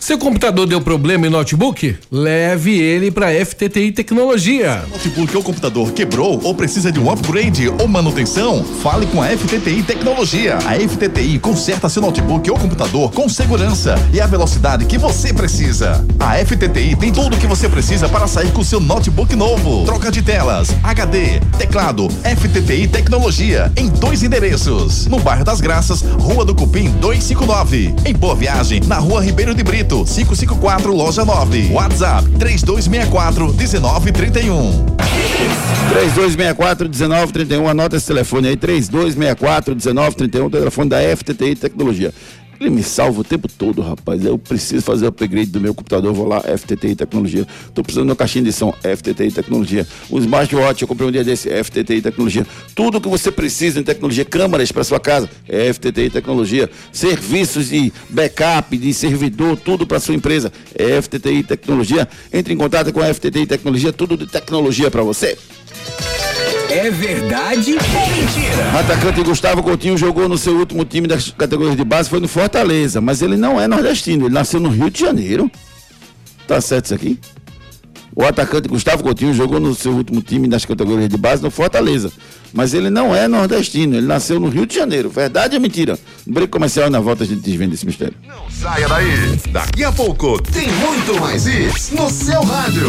[SPEAKER 4] Seu computador deu problema em notebook? Leve ele para FTTI Tecnologia.
[SPEAKER 1] Notebook ou computador quebrou ou precisa de um upgrade ou manutenção? Fale com a FTTI Tecnologia. A FTTI conserta seu notebook ou computador com segurança e a velocidade que você precisa. A FTTI tem tudo o que você precisa para sair com seu notebook novo. Troca de telas, HD, teclado, FTTI Tecnologia em dois endereços. No bairro das Graças, Rua do Cupim 259. Em Boa Viagem, na Rua Ribeiro de Brito 554 loja 9. WhatsApp 3264 1931.
[SPEAKER 3] 3264 1931, anota esse telefone aí, 3264 1931, telefone da FTTI Tecnologia. Ele me salva o tempo todo, rapaz. Eu preciso fazer o upgrade do meu computador. Vou lá, FTTI Tecnologia. Tô precisando de uma caixinha de som, FTTI Tecnologia. Um smartwatch, eu comprei um dia desse, FTTI Tecnologia. Tudo que você precisa em tecnologia, câmeras para sua casa, FTTI Tecnologia. Serviços de backup, de servidor, tudo para sua empresa, FTTI Tecnologia. Entre em contato com a FTTI Tecnologia, tudo de tecnologia para você.
[SPEAKER 1] É verdade ou mentira?
[SPEAKER 3] Atacante Gustavo Coutinho jogou no seu último time das categorias de base, foi no Fortaleza, mas ele não é nordestino, ele nasceu no Rio de Janeiro. Tá certo isso aqui? O atacante Gustavo Coutinho jogou no seu último time das categorias de base no Fortaleza. Mas ele não é nordestino, ele nasceu no Rio de Janeiro. Verdade ou mentira? No break comercial e na volta a gente desvenda esse mistério.
[SPEAKER 1] Não saia daí. Daqui a pouco tem muito mais isso no seu rádio.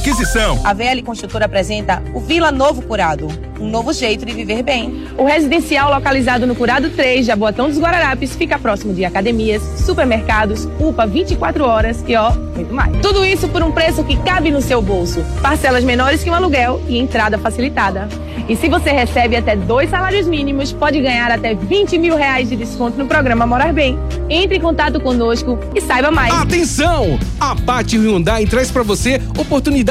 [SPEAKER 11] aquisição.
[SPEAKER 12] A VL Construtora apresenta o Vila Novo Curado, um novo jeito de viver bem.
[SPEAKER 13] O residencial localizado no Curado 3, Jaboatão dos Guararapes, fica próximo de academias, supermercados, UPA 24 horas e ó, muito mais. Tudo isso por um preço que cabe no seu bolso. Parcelas menores que um aluguel e entrada facilitada. E se você recebe até dois salários mínimos, pode ganhar até 20 mil reais de desconto no programa Morar Bem. Entre em contato conosco e saiba mais.
[SPEAKER 14] Atenção! A Pátio Hyundai traz para você oportunidades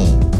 [SPEAKER 1] home.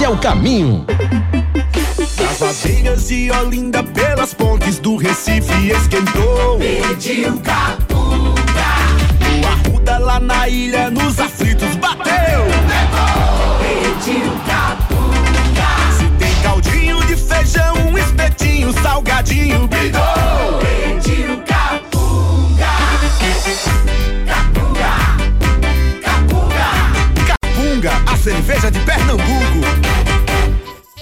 [SPEAKER 15] esse é o caminho.
[SPEAKER 16] Das ladeiras de Olinda, pelas pontes do Recife esquentou.
[SPEAKER 17] Pediu capunga.
[SPEAKER 16] O Arruda lá na ilha, nos aflitos bateu.
[SPEAKER 17] Pediu capunga.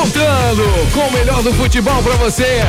[SPEAKER 14] Voltando com o melhor do futebol para você.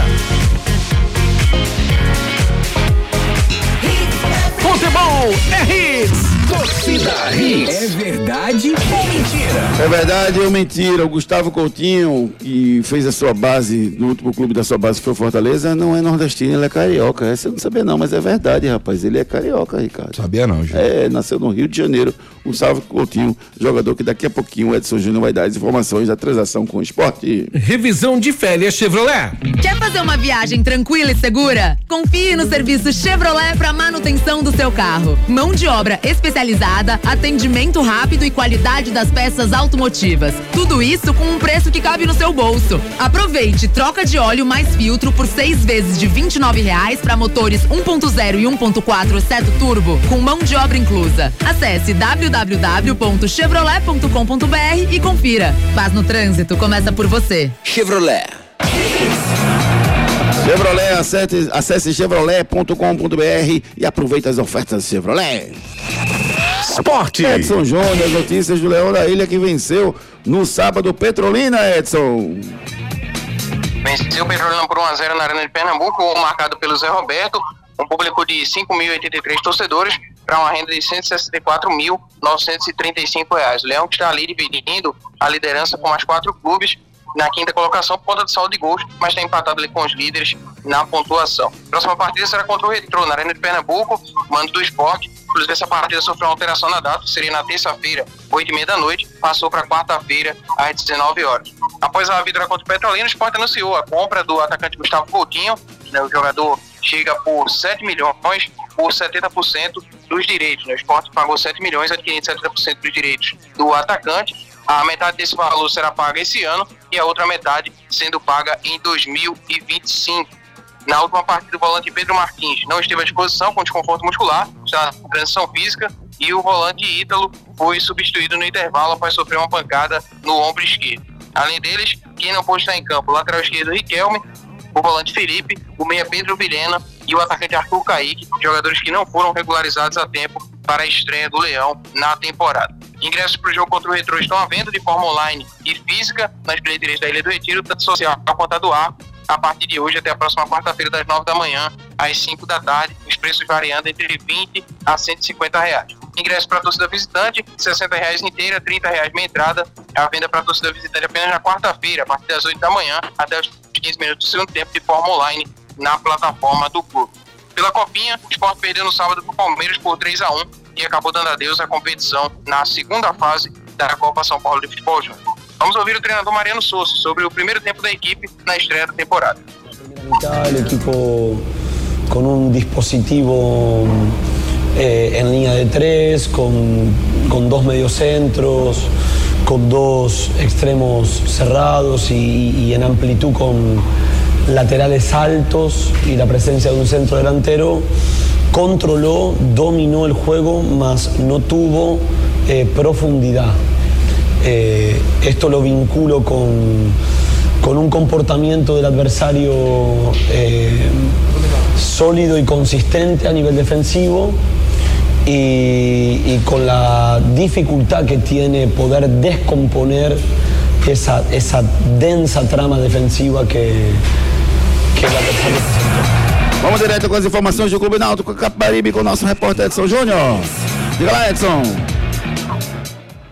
[SPEAKER 14] Futebol é hits.
[SPEAKER 18] Torcida Hits. É verdade ou mentira?
[SPEAKER 3] É verdade ou mentira? O Gustavo Coutinho, que fez a sua base no último clube da sua base, que foi Fortaleza, não é nordestino, ele é carioca. Essa eu não sabia não, mas é verdade, rapaz. Ele é carioca, Ricardo.
[SPEAKER 5] Sabia não, gente.
[SPEAKER 3] É, nasceu no Rio de Janeiro. Gustavo Coutinho, jogador que daqui a pouquinho o Edson Júnior vai dar as informações da transação com o esporte.
[SPEAKER 14] Revisão de férias Chevrolet.
[SPEAKER 19] Quer fazer uma viagem tranquila e segura? Confie no serviço Chevrolet para manutenção do seu carro. Mão de obra especializada especializada, atendimento rápido e qualidade das peças automotivas. Tudo isso com um preço que cabe no seu bolso. Aproveite troca de óleo mais filtro por seis vezes de R$ reais para motores 1.0 e 1.4 exceto turbo, com mão de obra inclusa. Acesse www.chevrolet.com.br e confira. Paz no trânsito começa por você.
[SPEAKER 18] Chevrolet.
[SPEAKER 3] Chevrolet, acesse, acesse chevrolet.com.br e aproveite as ofertas Chevrolet.
[SPEAKER 18] Esporte.
[SPEAKER 3] Edson Júnior, notícias do Leão da Ilha que venceu no sábado Petrolina, Edson.
[SPEAKER 6] Venceu o Petrolina por 1x0 na Arena de Pernambuco, marcado pelo Zé Roberto, um público de 5.083 torcedores para uma renda de 164.935 reais. O Leão que está ali dividindo a liderança com mais quatro clubes na quinta colocação por conta de saldo de gols, mas está empatado ali com os líderes na pontuação. Próxima partida será contra o Retrô, na Arena de Pernambuco, mando do esporte. Inclusive, essa partida sofreu uma alteração na data, seria na terça-feira, 8 e meia da noite, passou para quarta-feira, às 19 horas. Após a vitória contra o Petrolina, o Sport anunciou a compra do atacante Gustavo Coutinho, né, o jogador chega por 7 milhões por 70% dos direitos. Né? O Sport pagou 7 milhões, adquirindo 70% dos direitos do atacante. A metade desse valor será paga esse ano e a outra metade sendo paga em 2025. Na última partida, o volante Pedro Martins não esteve à disposição com desconforto muscular, já na transição física, e o volante Ítalo foi substituído no intervalo após sofrer uma pancada no ombro esquerdo. Além deles, quem não pôde estar em campo, o lateral esquerdo Riquelme, o volante Felipe, o meia Pedro Vilhena e o atacante Arthur Kaique, jogadores que não foram regularizados a tempo para a estreia do Leão na temporada. Ingressos para o jogo contra o Retro estão à venda de forma online e física nas bilheterias da Ilha do Retiro, tanto social quanto a do ar, a partir de hoje até a próxima quarta-feira, das 9 da manhã às 5 da tarde, os preços variando entre 20 a 150 reais. Ingresso para a torcida visitante, 60 reais inteira, 30 reais meia entrada. A venda para a torcida visitante apenas na quarta-feira, a partir das 8 da manhã até os 15 minutos do segundo tempo, de forma online na plataforma do clube. Pela Copinha, o Sport perdeu no sábado para o Palmeiras por 3 a 1 e acabou dando adeus à competição na segunda fase da Copa São Paulo de Futebol Júnior. Vamos ouvir o treinador Mariano Souza sobre o primeiro tempo da equipe na estreia da temporada.
[SPEAKER 20] El equipo con un dispositivo eh, en línea de tres, con, con, dos mediocentros, con dos extremos cerrados y, y, en amplitud con laterales altos y la presencia de un centro delantero, controló, dominó el juego, mas no tuvo eh, profundidad. Eh, esto lo vinculo con, con, un comportamiento del adversario eh, sólido y consistente a nivel defensivo y, y, con la dificultad que tiene poder descomponer esa, esa densa trama defensiva que,
[SPEAKER 3] Vamos direto com as informações do Clube Náutico Capibaribe com o nosso repórter Edson Júnior. Diga lá, Edson.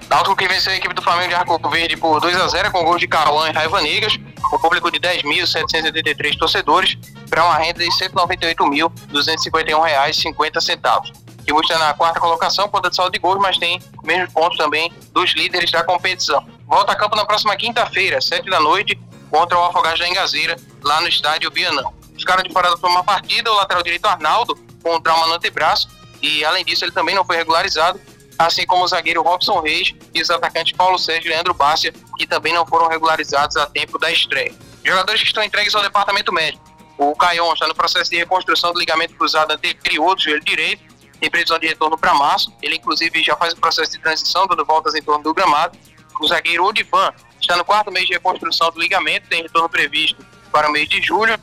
[SPEAKER 6] Náutico que venceu a equipe do Flamengo de Arco Verde por 2 a 0 com gols de Cauã e Raiva Negras, o público de 10.783 torcedores, para uma renda de R$ 198.251,50. Que está na quarta colocação, conta de saldo de gols, mas tem mesmos pontos também dos líderes da competição. Volta a campo na próxima quinta-feira, 7 da noite, contra o Afogás da Engazeira, lá no estádio Bianão. Os caras de fora da uma partida, o lateral direito Arnaldo, com um trauma no antebraço, e além disso ele também não foi regularizado, assim como o zagueiro Robson Reis e os atacantes Paulo Sérgio e Leandro Bárcia, que também não foram regularizados a tempo da estreia. Jogadores que estão entregues ao departamento médico. O Caion está no processo de reconstrução do ligamento cruzado anterior do joelho direito, tem previsão de retorno para março. Ele, inclusive, já faz o processo de transição, dando voltas em torno do gramado. O zagueiro Odivan está no quarto mês de reconstrução do ligamento, tem retorno previsto para o mês de julho.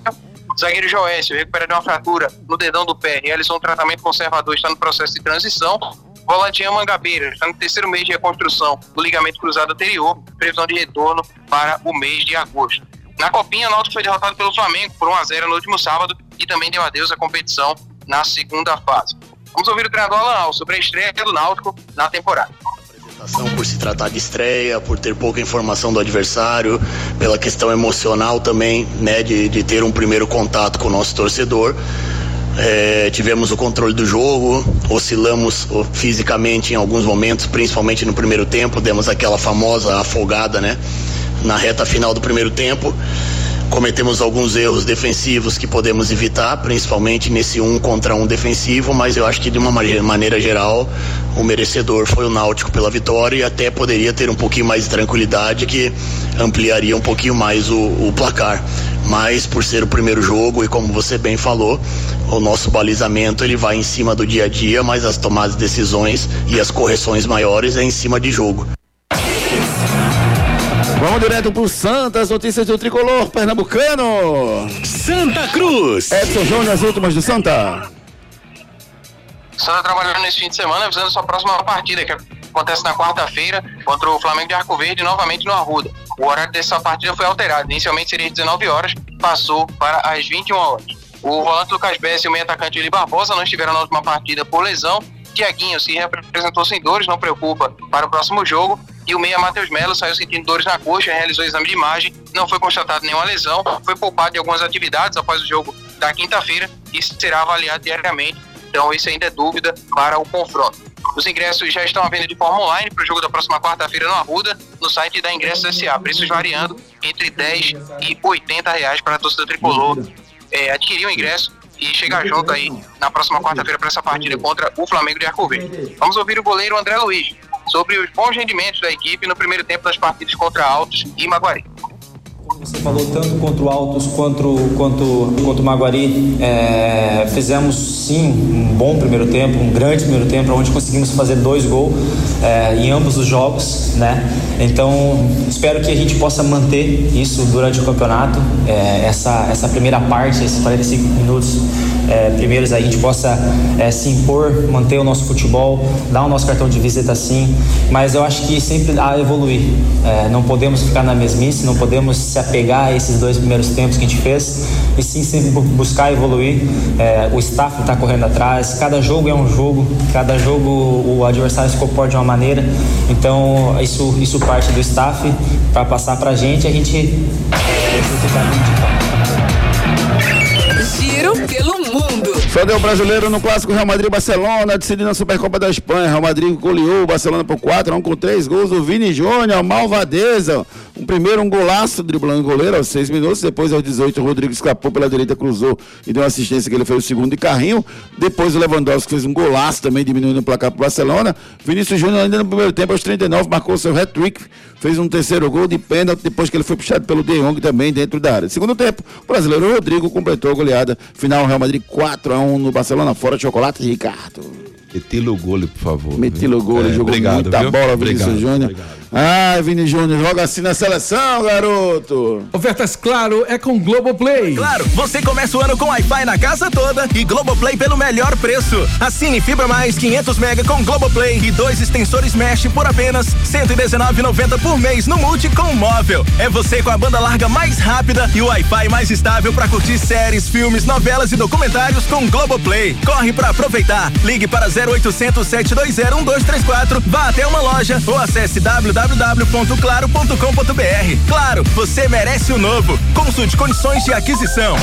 [SPEAKER 6] Zagueiro Joécio recupera de uma fratura no dedão do pé, realizou um tratamento conservador, está no processo de transição. Volantinha Mangabeira está no terceiro mês de reconstrução do ligamento cruzado anterior, previsão de retorno para o mês de agosto. Na Copinha, o Náutico foi derrotado pelo Flamengo por 1 a 0 no último sábado e também deu adeus à competição na segunda fase. Vamos ouvir o treinador Alan sobre a estreia do Náutico na temporada
[SPEAKER 21] por se tratar de estreia, por ter pouca informação do adversário, pela questão emocional também, né, de, de ter um primeiro contato com o nosso torcedor. É, tivemos o controle do jogo, oscilamos fisicamente em alguns momentos, principalmente no primeiro tempo, demos aquela famosa afogada, né? Na reta final do primeiro tempo. Cometemos alguns erros defensivos que podemos evitar, principalmente nesse um contra um defensivo, mas eu acho que de uma maneira geral o merecedor foi o Náutico pela vitória e até poderia ter um pouquinho mais de tranquilidade que ampliaria um pouquinho mais o, o placar mas por ser o primeiro jogo e como você bem falou, o nosso balizamento ele vai em cima do dia a dia, mas as tomadas de decisões e as correções maiores é em cima de jogo.
[SPEAKER 3] Vamos direto pro Santas, notícias do tricolor pernambucano.
[SPEAKER 2] Santa Cruz.
[SPEAKER 3] Edson Júnior, as últimas do Santa.
[SPEAKER 6] Santa trabalhando nesse fim de semana, visando sua próxima partida, que acontece na quarta-feira, contra o Flamengo de Arco Verde, novamente no Arruda. O horário dessa partida foi alterado. Inicialmente seria 19 horas, passou para as 21 horas. O volante Lucas Bess e o meio atacante Eli Barbosa não estiveram na última partida por lesão. Tiaguinho se representou sem dores, não preocupa para o próximo jogo. E o meia Matheus Melo saiu sentindo dores na coxa, realizou exame de imagem, não foi constatado nenhuma lesão, foi poupado de algumas atividades após o jogo da quinta-feira e será avaliado diariamente. Então, isso ainda é dúvida para o confronto. Os ingressos já estão à venda de forma online para o jogo da próxima quarta-feira no Arruda, no site da Ingressos SA. Preços variando entre 10 e 80 reais para a torcida tricolor é, adquirir o ingresso e chegar junto aí na próxima quarta-feira para essa partida contra o Flamengo de Arco Verde. Vamos ouvir o goleiro André Luiz sobre os bons rendimentos da equipe no primeiro tempo das partidas contra Altos e Maguari.
[SPEAKER 22] Você falou tanto contra o Altos quanto, quanto, quanto o Maguari. É, fizemos sim um bom primeiro tempo, um grande primeiro tempo, onde conseguimos fazer dois gols é, em ambos os jogos. Né? Então espero que a gente possa manter isso durante o campeonato. É, essa, essa primeira parte, esses 45 minutos é, primeiros, a gente possa é, se impor, manter o nosso futebol, dar o nosso cartão de visita sim. Mas eu acho que sempre a evoluir. É, não podemos ficar na mesmice, não podemos se apegar a esses dois primeiros tempos que a gente fez e sim sempre buscar evoluir. É, o staff está correndo atrás, cada jogo é um jogo, cada jogo o adversário se comporta de uma maneira, então isso, isso parte do staff para passar para a gente, a gente é,
[SPEAKER 3] Giro pelo mundo. Só deu brasileiro no clássico Real Madrid Barcelona, decidindo a Supercopa da Espanha. Real Madrid goleou o Barcelona por 4 1 com 3 gols do Vini Júnior, malvadeza. Um primeiro um golaço driblando o goleiro aos 6 minutos, depois aos 18 o Rodrigo escapou pela direita, cruzou e deu uma assistência que ele fez o segundo de carrinho. Depois o Lewandowski fez um golaço também diminuindo o placar para o Barcelona. Vinícius Júnior ainda no primeiro tempo aos 39 marcou seu hat-trick, fez um terceiro gol de pênalti depois que ele foi puxado pelo De Jong também dentro da área. Segundo tempo, o brasileiro Rodrigo completou a goleada final Real Madrid 4 a 1 no Barcelona fora chocolate Ricardo.
[SPEAKER 5] Metilo Gole, por favor.
[SPEAKER 3] Metilo Gole, é, jogou obrigado, muita viu? bola, Vinícius Júnior. Ai, Vini Júnior, joga assim na seleção, garoto.
[SPEAKER 14] Ofertas Claro é com Globoplay.
[SPEAKER 11] Claro, você começa o ano com Wi-Fi na casa toda e Globoplay pelo melhor preço. Assine Fibra Mais 500 mega com Globoplay e dois extensores Mesh por apenas 119,90 por mês no Multi com móvel. É você com a banda larga mais rápida e o Wi-Fi mais estável para curtir séries, filmes, novelas e documentários com Globoplay. Corre para aproveitar. Ligue para 0800 720 1234, vá até uma loja ou acesse www www.claro.com.br. Claro, você merece o novo. Consulte condições de aquisição.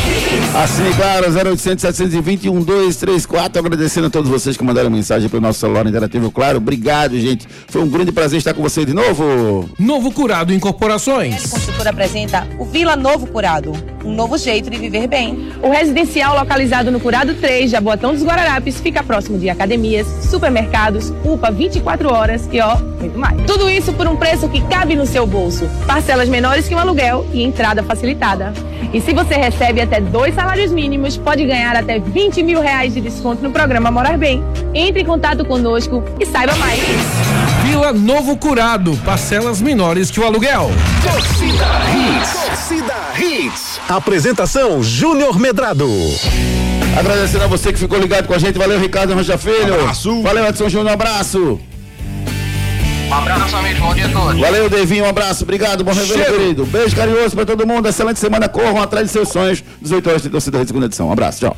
[SPEAKER 3] Assine Claro 0800 720 1234. Agradecendo a todos vocês que mandaram mensagem para o nosso celular interativo. Claro, obrigado, gente. Foi um grande prazer estar com você de novo.
[SPEAKER 14] Novo Curado Incorporações.
[SPEAKER 12] A construtora apresenta o Vila Novo Curado, um novo jeito de viver bem.
[SPEAKER 13] O residencial localizado no Curado 3, Jaboatão dos Guararapes, fica próximo de academias, supermercados, UPA 24 horas e ó, muito mais. Tudo isso por um preço que cabe no seu bolso. Parcelas menores que um aluguel e entrada facilitada. E se você recebe até dois salários mínimos, pode ganhar até 20 mil reais de desconto no programa Morar Bem. Entre em contato conosco e saiba mais.
[SPEAKER 14] Vila Novo Curado, parcelas menores que o aluguel.
[SPEAKER 15] Torcida Hits. Torcida Hits. Apresentação Júnior Medrado.
[SPEAKER 3] Agradecendo a você que ficou ligado com a gente. Valeu, Ricardo Rocha Filho. Abraço. Valeu, Edson Júnior. Um abraço.
[SPEAKER 6] Um abraço, amigo. Bom dia a todos.
[SPEAKER 3] Valeu, Devinho. Um abraço. Obrigado. Bom revelo, querido. Beijo carinhoso pra todo mundo. Excelente semana. Corram atrás de seus sonhos. 18 horas de torcida da segunda edição. Um abraço. Tchau.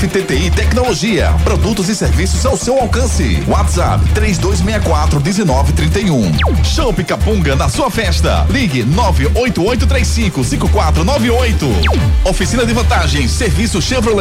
[SPEAKER 1] FTTI Tecnologia, produtos e serviços ao seu alcance. WhatsApp 3264 1931. Show na sua festa. Ligue 98835 5498. Oficina de vantagens, serviço Chevrolet.